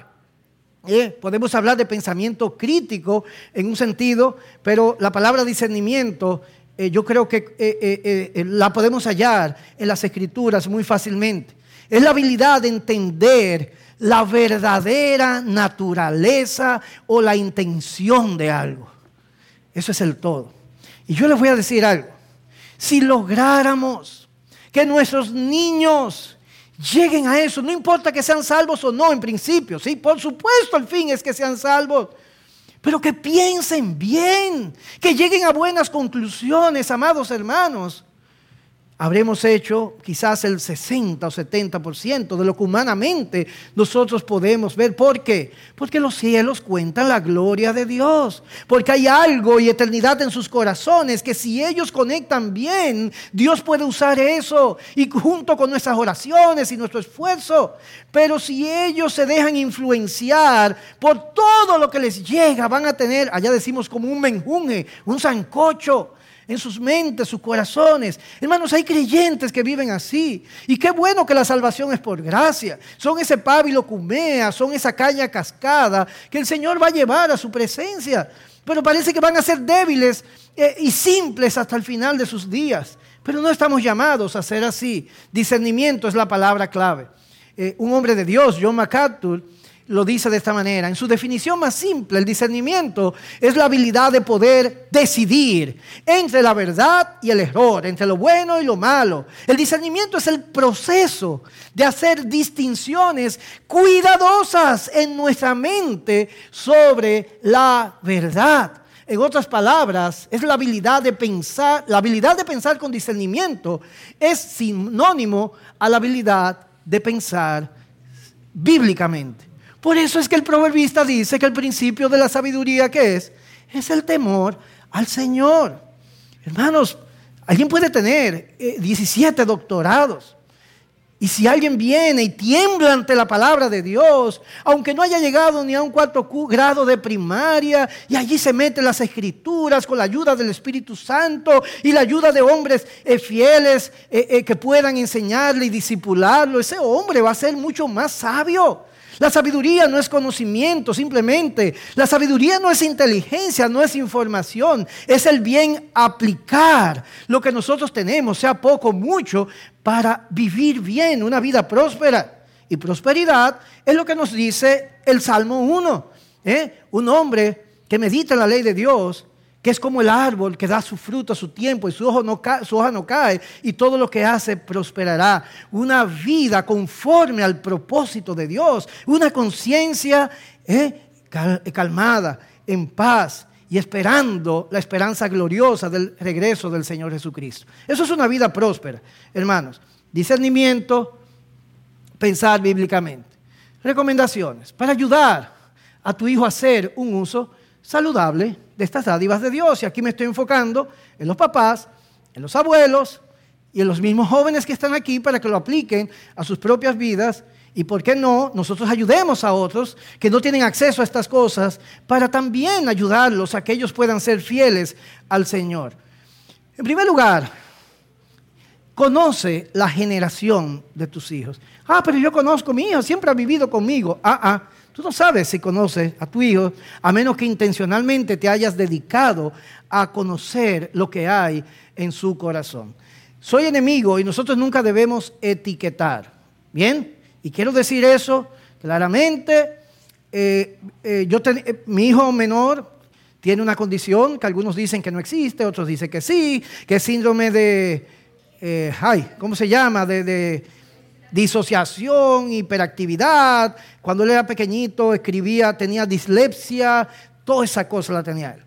¿Eh? Podemos hablar de pensamiento crítico en un sentido, pero la palabra discernimiento eh, yo creo que eh, la podemos hallar en las escrituras muy fácilmente. Es la habilidad de entender la verdadera naturaleza o la intención de algo. Eso es el todo. Y yo les voy a decir algo. Si lográramos que nuestros niños lleguen a eso, no importa que sean salvos o no en principio, sí, por supuesto el fin es que sean salvos, pero que piensen bien, que lleguen a buenas conclusiones, amados hermanos habremos hecho quizás el 60 o 70% de lo que humanamente nosotros podemos ver. ¿Por qué? Porque los cielos cuentan la gloria de Dios. Porque hay algo y eternidad en sus corazones que si ellos conectan bien, Dios puede usar eso y junto con nuestras oraciones y nuestro esfuerzo. Pero si ellos se dejan influenciar por todo lo que les llega, van a tener, allá decimos como un menjunje, un zancocho en sus mentes, sus corazones. Hermanos, hay creyentes que viven así. Y qué bueno que la salvación es por gracia. Son ese pábilo cumea, son esa caña cascada que el Señor va a llevar a su presencia. Pero parece que van a ser débiles eh, y simples hasta el final de sus días. Pero no estamos llamados a ser así. Discernimiento es la palabra clave. Eh, un hombre de Dios, John MacArthur, lo dice de esta manera. En su definición más simple, el discernimiento es la habilidad de poder decidir entre la verdad y el error, entre lo bueno y lo malo. El discernimiento es el proceso de hacer distinciones cuidadosas en nuestra mente sobre la verdad. En otras palabras, es la habilidad de pensar, la habilidad de pensar con discernimiento es sinónimo a la habilidad de pensar bíblicamente. Por eso es que el proverbista dice que el principio de la sabiduría que es, es el temor al Señor. Hermanos, alguien puede tener 17 eh, doctorados. Y si alguien viene y tiembla ante la palabra de Dios, aunque no haya llegado ni a un cuarto grado de primaria, y allí se mete las escrituras con la ayuda del Espíritu Santo y la ayuda de hombres eh, fieles eh, que puedan enseñarle y disipularlo, ese hombre va a ser mucho más sabio. La sabiduría no es conocimiento simplemente. La sabiduría no es inteligencia, no es información. Es el bien aplicar lo que nosotros tenemos, sea poco o mucho, para vivir bien, una vida próspera. Y prosperidad es lo que nos dice el Salmo 1. ¿eh? Un hombre que medita en la ley de Dios que es como el árbol que da su fruto a su tiempo y su, hoja no cae y todo lo que hace prosperará. Una vida conforme al propósito de Dios, una conciencia eh, calmada, en paz y esperando la esperanza gloriosa del regreso del Señor Jesucristo. Eso es una vida próspera, hermanos. Discernimiento, pensar bíblicamente. Recomendaciones para ayudar a tu hijo a hacer un uso saludable de estas dádivas de Dios. Y aquí me estoy enfocando en los papás, en los abuelos y en los mismos jóvenes que están aquí para que lo apliquen a sus propias vidas. Y por qué no, nosotros ayudemos a otros que no tienen acceso a estas cosas para también ayudarlos a que ellos puedan ser fieles al Señor. En primer lugar, conoce la generación de tus hijos. Ah, pero yo conozco a mi hijo, siempre ha vivido conmigo. Ah, ah, Tú no sabes si conoces a tu hijo, a menos que intencionalmente te hayas dedicado a conocer lo que hay en su corazón. Soy enemigo y nosotros nunca debemos etiquetar. ¿Bien? Y quiero decir eso claramente. Eh, eh, yo eh, mi hijo menor tiene una condición que algunos dicen que no existe, otros dicen que sí, que es síndrome de, ay, ¿cómo se llama? De disociación, hiperactividad. Cuando él era pequeñito escribía, tenía dislexia, toda esa cosa la tenía él.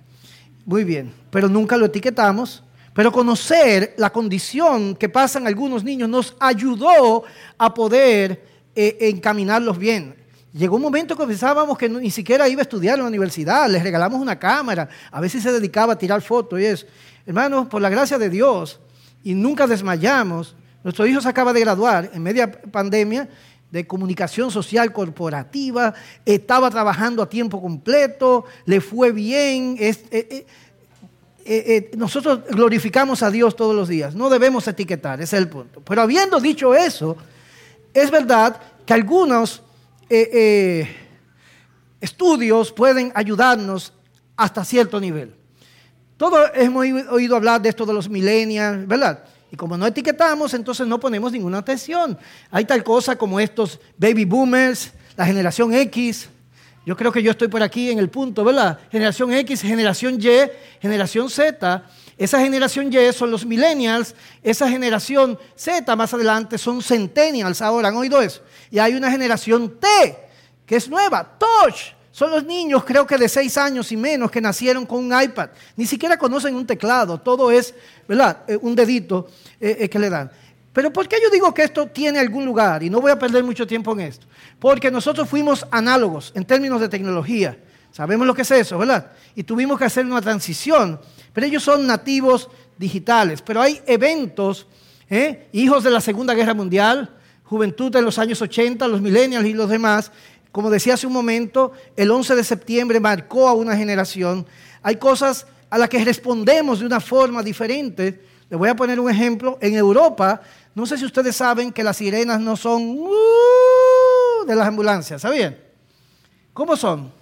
Muy bien, pero nunca lo etiquetamos. Pero conocer la condición que pasan algunos niños nos ayudó a poder eh, encaminarlos bien. Llegó un momento que pensábamos que ni siquiera iba a estudiar en la universidad, les regalamos una cámara, a veces se dedicaba a tirar fotos y eso. Hermanos, por la gracia de Dios, y nunca desmayamos, nuestro hijo se acaba de graduar en media pandemia de comunicación social corporativa, estaba trabajando a tiempo completo, le fue bien. Eh, eh, eh, nosotros glorificamos a Dios todos los días, no debemos etiquetar, ese es el punto. Pero habiendo dicho eso, es verdad que algunos estudios pueden ayudarnos hasta cierto nivel. Todos hemos oído hablar de esto de los millennials, ¿verdad? Y como no etiquetamos, entonces no ponemos ninguna atención. Hay tal cosa como estos baby boomers, la generación X, yo creo que yo estoy por aquí en el punto, ¿verdad? Generación X, generación Y, generación Z. Esa generación Y son los millennials, esa generación Z más adelante son centennials. Ahora, ¿han oído eso? Y hay una generación T, que es nueva, Touch. Son los niños, creo que de 6 años y menos, que nacieron con un iPad. Ni siquiera conocen un teclado, todo es, ¿verdad? Eh, un dedito eh, eh, que le dan. Pero ¿por qué yo digo que esto tiene algún lugar? Y no voy a perder mucho tiempo en esto. Porque nosotros fuimos análogos en términos de tecnología. Sabemos lo que es eso, ¿verdad? Y tuvimos que hacer una transición. Pero ellos son nativos digitales. Pero hay eventos, hijos de la Segunda Guerra Mundial, juventud de los años 80, los millennials y los demás. Como decía hace un momento, el 11 de septiembre marcó a una generación. Hay cosas a las que respondemos de una forma diferente. Les voy a poner un ejemplo. En Europa no sé si ustedes saben que las sirenas no son uh, de las ambulancias, ¿sabían? ¿Cómo son?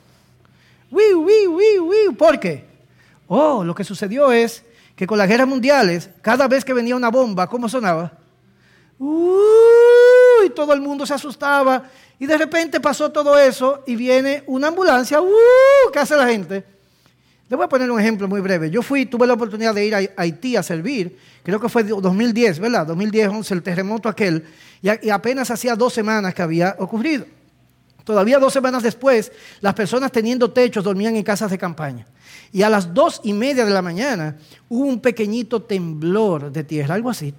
Wiu, wiu, wiu, wiu. ¿Por qué? Oh, lo que sucedió es que con las guerras mundiales, cada vez que venía una bomba, ¿cómo sonaba? Uh, y todo el mundo se asustaba. Y de repente pasó todo eso y viene una ambulancia. Uh, ¿Qué hace la gente? Le voy a poner un ejemplo muy breve. Yo fui, tuve la oportunidad de ir a Haití a servir, creo que fue 2010, ¿verdad? 2010, 11, el terremoto aquel, y, apenas hacía dos semanas que había ocurrido. Todavía dos semanas después, las personas teniendo techos dormían en casas de campaña. Y a las dos y media de la mañana hubo un pequeñito temblor de tierra, algo así.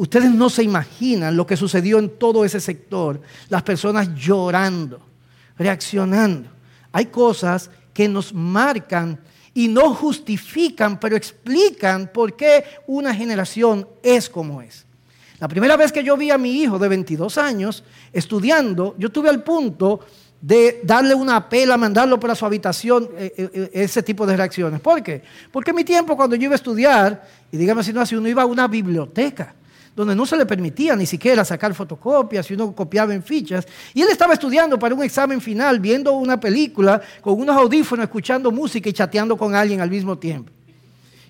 Ustedes no se imaginan lo que sucedió en todo ese sector. Las personas llorando, reaccionando. Hay cosas que nos marcan y no justifican, pero explican por qué una generación es como es. La primera vez que yo vi a mi hijo de 22 años estudiando, yo tuve al punto de darle una pela, mandarlo para su habitación, eh, eh, eh, ese tipo de reacciones. ¿Por qué? Porque en mi tiempo cuando yo iba a estudiar, y dígame si no así, uno iba a una biblioteca donde no se le permitía ni siquiera sacar fotocopias y uno copiaba en fichas. Y él estaba estudiando para un examen final, viendo una película con unos audífonos, escuchando música y chateando con alguien al mismo tiempo.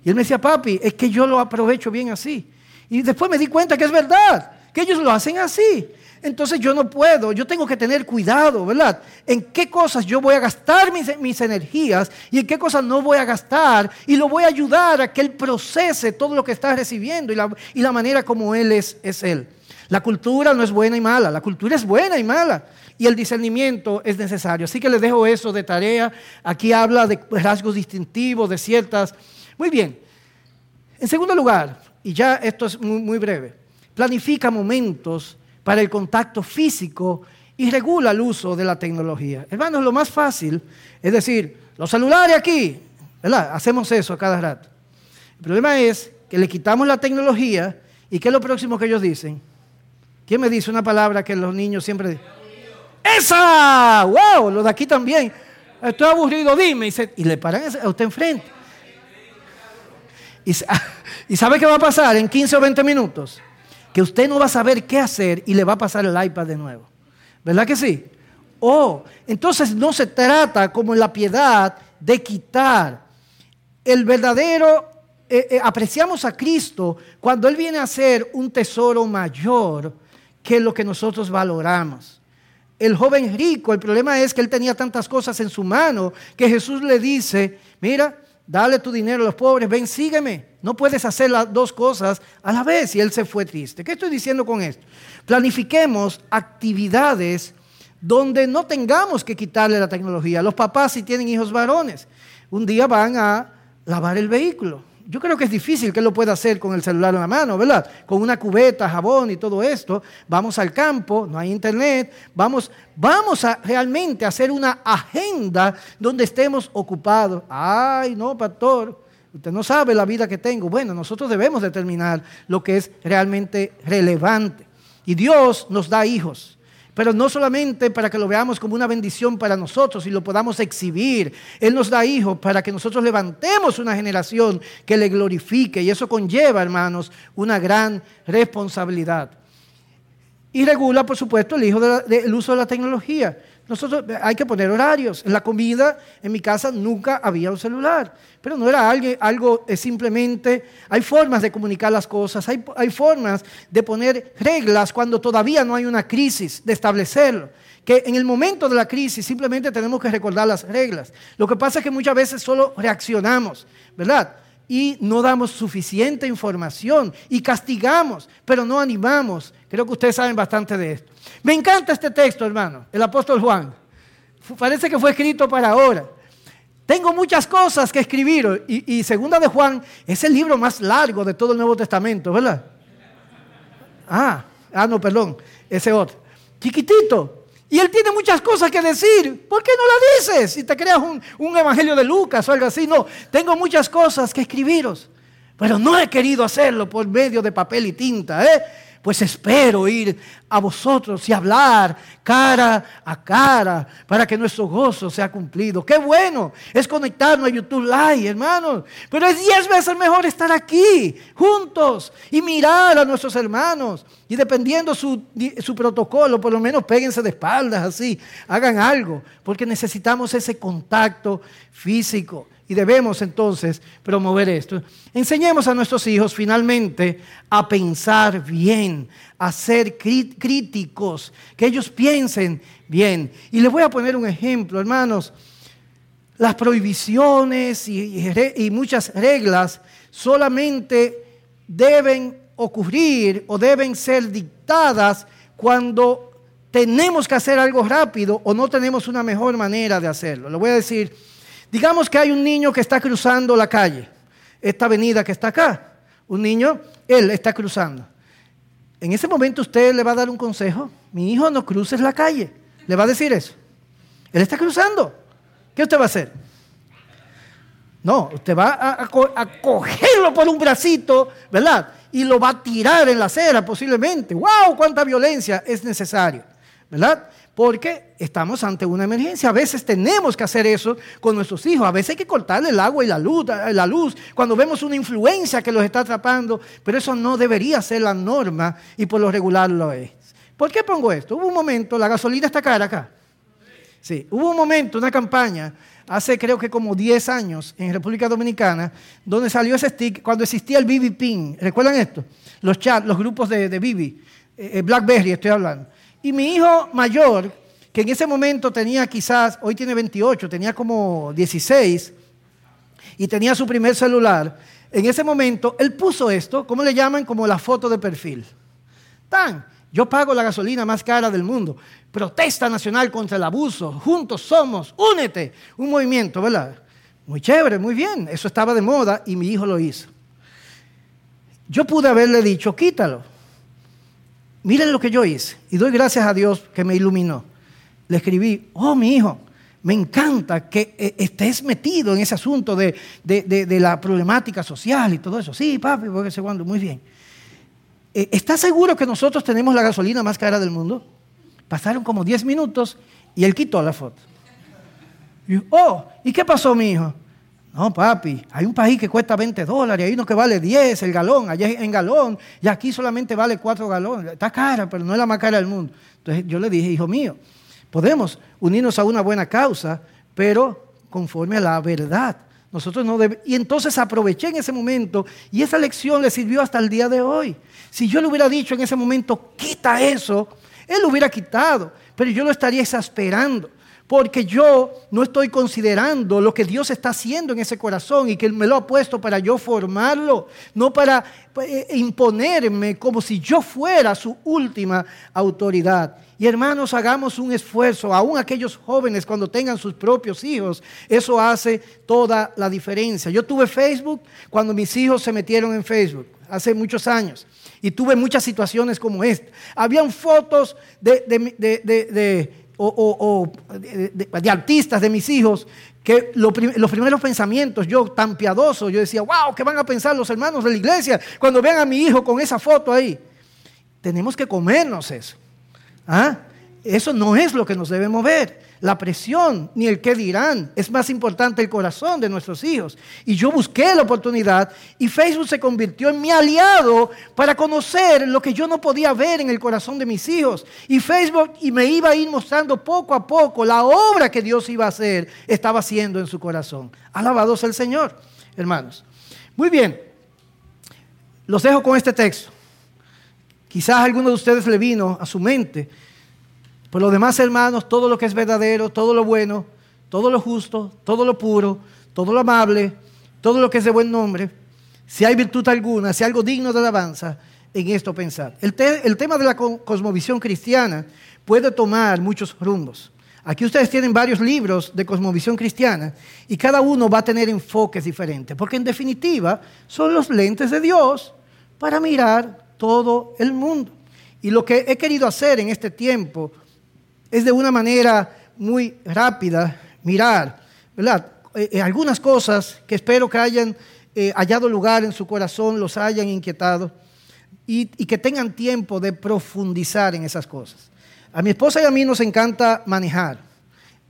Y él me decía, papi, es que yo lo aprovecho bien así. Y después me di cuenta que es verdad, que ellos lo hacen así. Entonces yo no puedo, yo tengo que tener cuidado, ¿verdad? En qué cosas yo voy a gastar mis, energías y en qué cosas no voy a gastar y lo voy a ayudar a que él procese todo lo que está recibiendo y la, manera como él es, es él. La cultura no es buena y mala, la cultura es buena y mala y el discernimiento es necesario. Así que les dejo eso de tarea. Aquí habla de rasgos distintivos, de ciertas... Muy bien. En segundo lugar, y ya esto es muy breve, planifica momentos para el contacto físico y regula el uso de la tecnología. Hermanos, lo más fácil es decir, los celulares aquí, ¿verdad? Hacemos eso a cada rato. El problema es que le quitamos la tecnología y ¿qué es lo próximo que ellos dicen? ¿Quién me dice una palabra que los niños siempre dicen? ¡Esa! ¡Wow! Los de aquí también. Estoy aburrido, dime. Y, y le paran a usted enfrente. Y, (laughs) ¿Y sabe qué va a pasar en 15 o 20 minutos? Que usted no va a saber qué hacer y le va a pasar el iPad de nuevo. ¿Verdad que sí? Oh, entonces no se trata como en la piedad de quitar. El verdadero, eh, eh, apreciamos a Cristo cuando Él viene a ser un tesoro mayor que lo que nosotros valoramos. el joven rico, el problema es que él tenía tantas cosas en su mano que Jesús le dice, mira, dale tu dinero a los pobres, ven, sígueme. No puedes hacer las dos cosas a la vez. Y él se fue triste. ¿Qué estoy diciendo con esto? Planifiquemos actividades donde no tengamos que quitarle la tecnología. Los papás si tienen hijos varones, un día van a lavar el vehículo yo creo que es difícil que lo pueda hacer con el celular en la mano, ¿verdad? Con una cubeta, jabón y todo esto. Vamos al campo, no hay internet. Vamos, vamos a realmente hacer una agenda donde estemos ocupados. Ay, no, pastor, usted no sabe la vida que tengo. Bueno, nosotros debemos determinar lo que es realmente relevante. Y Dios nos da hijos pero no solamente para que lo veamos como una bendición para nosotros y lo podamos exhibir. Él nos da hijos para que nosotros levantemos una generación que le glorifique y eso conlleva, hermanos, una gran responsabilidad. Y regula, por supuesto, el, hijo el uso de la tecnología. Nosotros hay que poner horarios. En la comida, en mi casa nunca había un celular. Pero no era algo, algo simplemente, hay formas de comunicar las cosas, hay, hay formas de poner reglas cuando todavía no hay una crisis, de establecerlo que en el momento de la crisis simplemente tenemos que recordar las reglas. Lo que pasa es que muchas veces solo reaccionamos, ¿verdad? Y no damos suficiente información y castigamos, pero no animamos. Creo que ustedes saben bastante de esto. Me encanta este texto, hermano, el apóstol Juan. Parece que fue escrito para ahora. Tengo muchas cosas que escribir y, Segunda de Juan es el libro más largo de todo el Nuevo Testamento, ¿verdad? Ah, ah, no, perdón, ese otro. Chiquitito. Y él tiene muchas cosas que decir. ¿Por qué no la dices? Si te creas un, un evangelio de Lucas o algo así. No, tengo muchas cosas que escribiros. Pero no he querido hacerlo por medio de papel y tinta, ¿eh? Pues espero ir a vosotros y hablar cara a cara para que nuestro gozo sea cumplido. Qué bueno es conectarnos a YouTube Live, hermanos. Pero es diez veces mejor estar aquí, juntos, y mirar a nuestros hermanos. Y dependiendo su, su protocolo, por lo menos péguense de espaldas así, hagan algo, porque necesitamos ese contacto físico. Y debemos entonces promover esto. Enseñemos a nuestros hijos finalmente a pensar bien, a ser críticos, que ellos piensen bien. Y les voy a poner un ejemplo, hermanos. Las prohibiciones y, muchas reglas solamente deben ocurrir o deben ser dictadas cuando tenemos que hacer algo rápido o no tenemos una mejor manera de hacerlo. Lo voy a decir Digamos que hay un niño que está cruzando la calle, esta avenida que está acá. Un niño, él está cruzando. En ese momento usted le va a dar un consejo. Mi hijo, no cruces la calle. Le va a decir eso. Él está cruzando. ¿Qué usted va a hacer? No, usted va a, cogerlo por un bracito, ¿verdad? Y lo va a tirar en la acera posiblemente. ¡Wow! ¡Cuánta violencia es necesario! ¿Verdad? Porque estamos ante una emergencia. A veces tenemos que hacer eso con nuestros hijos. A veces hay que cortarle el agua y la luz, la luz cuando vemos una influencia que los está atrapando. Pero eso no debería ser la norma y por lo regular lo es. ¿Por qué pongo esto? Hubo un momento, la gasolina está cara acá. Sí, hubo un momento, una campaña, hace creo que como 10 años en República Dominicana, donde salió ese stick, cuando existía el BB Pin. ¿Recuerdan esto? Los chats, los grupos de, de BB, eh, eh, Blackberry estoy hablando y mi hijo mayor, que en ese momento tenía quizás, hoy tiene 28, tenía como 16 y tenía su primer celular, en ese momento él puso esto, ¿cómo le llaman? Como la foto de perfil. Tan, yo pago la gasolina más cara del mundo. Protesta nacional contra el abuso. Juntos somos. Únete. Un movimiento, ¿verdad? Muy chévere, muy bien. Eso estaba de moda y mi hijo lo hizo. Yo pude haberle dicho, quítalo. Miren lo que yo hice. Y doy gracias a Dios que me iluminó. Le escribí, oh mi hijo, me encanta que eh, estés metido en ese asunto de, la problemática social y todo eso. Sí, papi, porque segundo, muy bien. Eh, ¿Estás seguro que nosotros tenemos la gasolina más cara del mundo? Pasaron como 10 minutos y él quitó la foto. Y, oh, ¿y qué pasó, mi hijo? No, papi, hay un país que cuesta 20 dólares, hay uno que vale 10 el galón, allá en galón, y aquí solamente vale 4 galones. Está cara, pero no es la más cara del mundo. Entonces yo le dije, hijo mío, podemos unirnos a una buena causa, pero conforme a la verdad. Nosotros no Y entonces aproveché en ese momento y esa lección le sirvió hasta el día de hoy. Si yo le hubiera dicho en ese momento, quita eso, Él lo hubiera quitado, pero yo lo estaría exasperando porque yo no estoy considerando lo que Dios está haciendo en ese corazón y que Él me lo ha puesto para yo formarlo, no para eh, imponerme como si yo fuera su última autoridad. Y hermanos, hagamos un esfuerzo, aún aquellos jóvenes cuando tengan sus propios hijos, eso hace toda la diferencia. Yo tuve Facebook cuando mis hijos se metieron en Facebook, hace muchos años, y tuve muchas situaciones como esta. Habían fotos de, de o, de, artistas de mis hijos, que los primeros pensamientos, yo tan piadoso, yo decía, wow, ¿qué van a pensar los hermanos de la iglesia cuando vean a mi hijo con esa foto ahí? Tenemos que comernos eso. ¿Ah? Eso no es lo que nos debe mover la presión ni el qué dirán. Es más importante el corazón de nuestros hijos. Y yo busqué la oportunidad y Facebook se convirtió en mi aliado para conocer lo que yo no podía ver en el corazón de mis hijos. Y Facebook y me iba a ir mostrando poco a poco la obra que Dios iba a hacer, estaba haciendo en su corazón. Alabados el Señor, hermanos. Muy bien, los dejo con este texto. Quizás alguno de ustedes le vino a su mente por lo demás, hermanos, todo lo que es verdadero, todo lo bueno, todo lo justo, todo lo puro, todo lo amable, todo lo que es de buen nombre, si hay virtud alguna, si hay algo digno de alabanza, en esto pensar. El, el tema de la cosmovisión cristiana puede tomar muchos rumbos. Aquí ustedes tienen varios libros de cosmovisión cristiana y cada uno va a tener enfoques diferentes, porque en definitiva son los lentes de Dios para mirar todo el mundo. Y lo que he querido hacer en este tiempo es de una manera muy rápida mirar, ¿verdad? Eh, eh, algunas cosas que espero que hayan eh, hallado lugar en su corazón, los hayan inquietado y, que tengan tiempo de profundizar en esas cosas. A mi esposa y a mí nos encanta manejar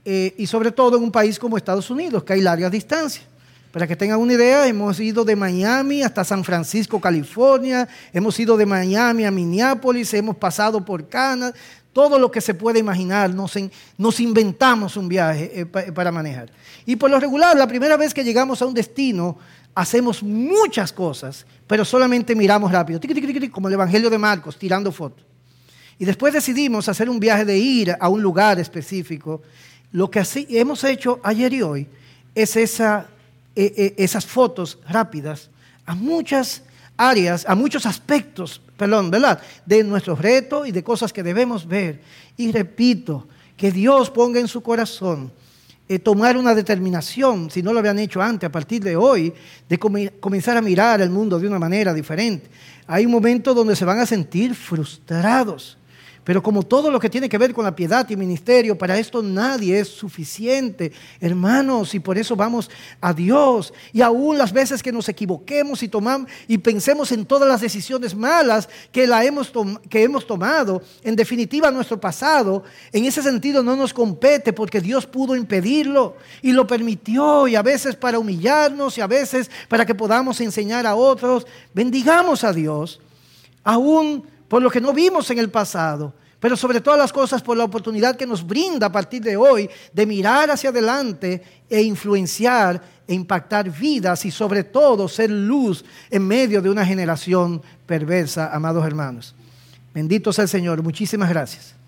y sobre todo en un país como Estados Unidos, que hay largas distancias. Para que tengan una idea, hemos ido de Miami hasta San Francisco, California, hemos ido de Miami a Minneapolis, hemos pasado por Canadá, todo lo que se puede imaginar, nos, inventamos un viaje eh, para manejar. Y por lo regular, la primera vez que llegamos a un destino, hacemos muchas cosas, pero solamente miramos rápido, como el Evangelio de Marcos, tirando fotos. Y después decidimos hacer un viaje de ir a un lugar específico. Lo que hemos hecho ayer y hoy es eh, eh, esas fotos rápidas a muchas áreas, a muchos aspectos, ¿verdad? De nuestros retos y de cosas que debemos ver. Y repito, que Dios ponga en su corazón eh, tomar una determinación, si no lo habían hecho antes, a partir de hoy, de comenzar a mirar el mundo de una manera diferente. Hay un momento donde se van a sentir frustrados pero como todo lo que tiene que ver con la piedad y ministerio, para esto nadie es suficiente, hermanos, y por eso vamos a Dios. Y aún las veces que nos equivoquemos y tomamos y pensemos en todas las decisiones malas que, la hemos, que hemos tomado, en definitiva nuestro pasado, en ese sentido no nos compete porque Dios pudo impedirlo y lo permitió y a veces para humillarnos y a veces para que podamos enseñar a otros. Bendigamos a Dios, aún por lo que no vimos en el pasado, pero sobre todas las cosas por la oportunidad que nos brinda a partir de hoy de mirar hacia adelante e influenciar e impactar vidas y sobre todo ser luz en medio de una generación perversa, amados hermanos. Bendito sea el Señor. Muchísimas gracias.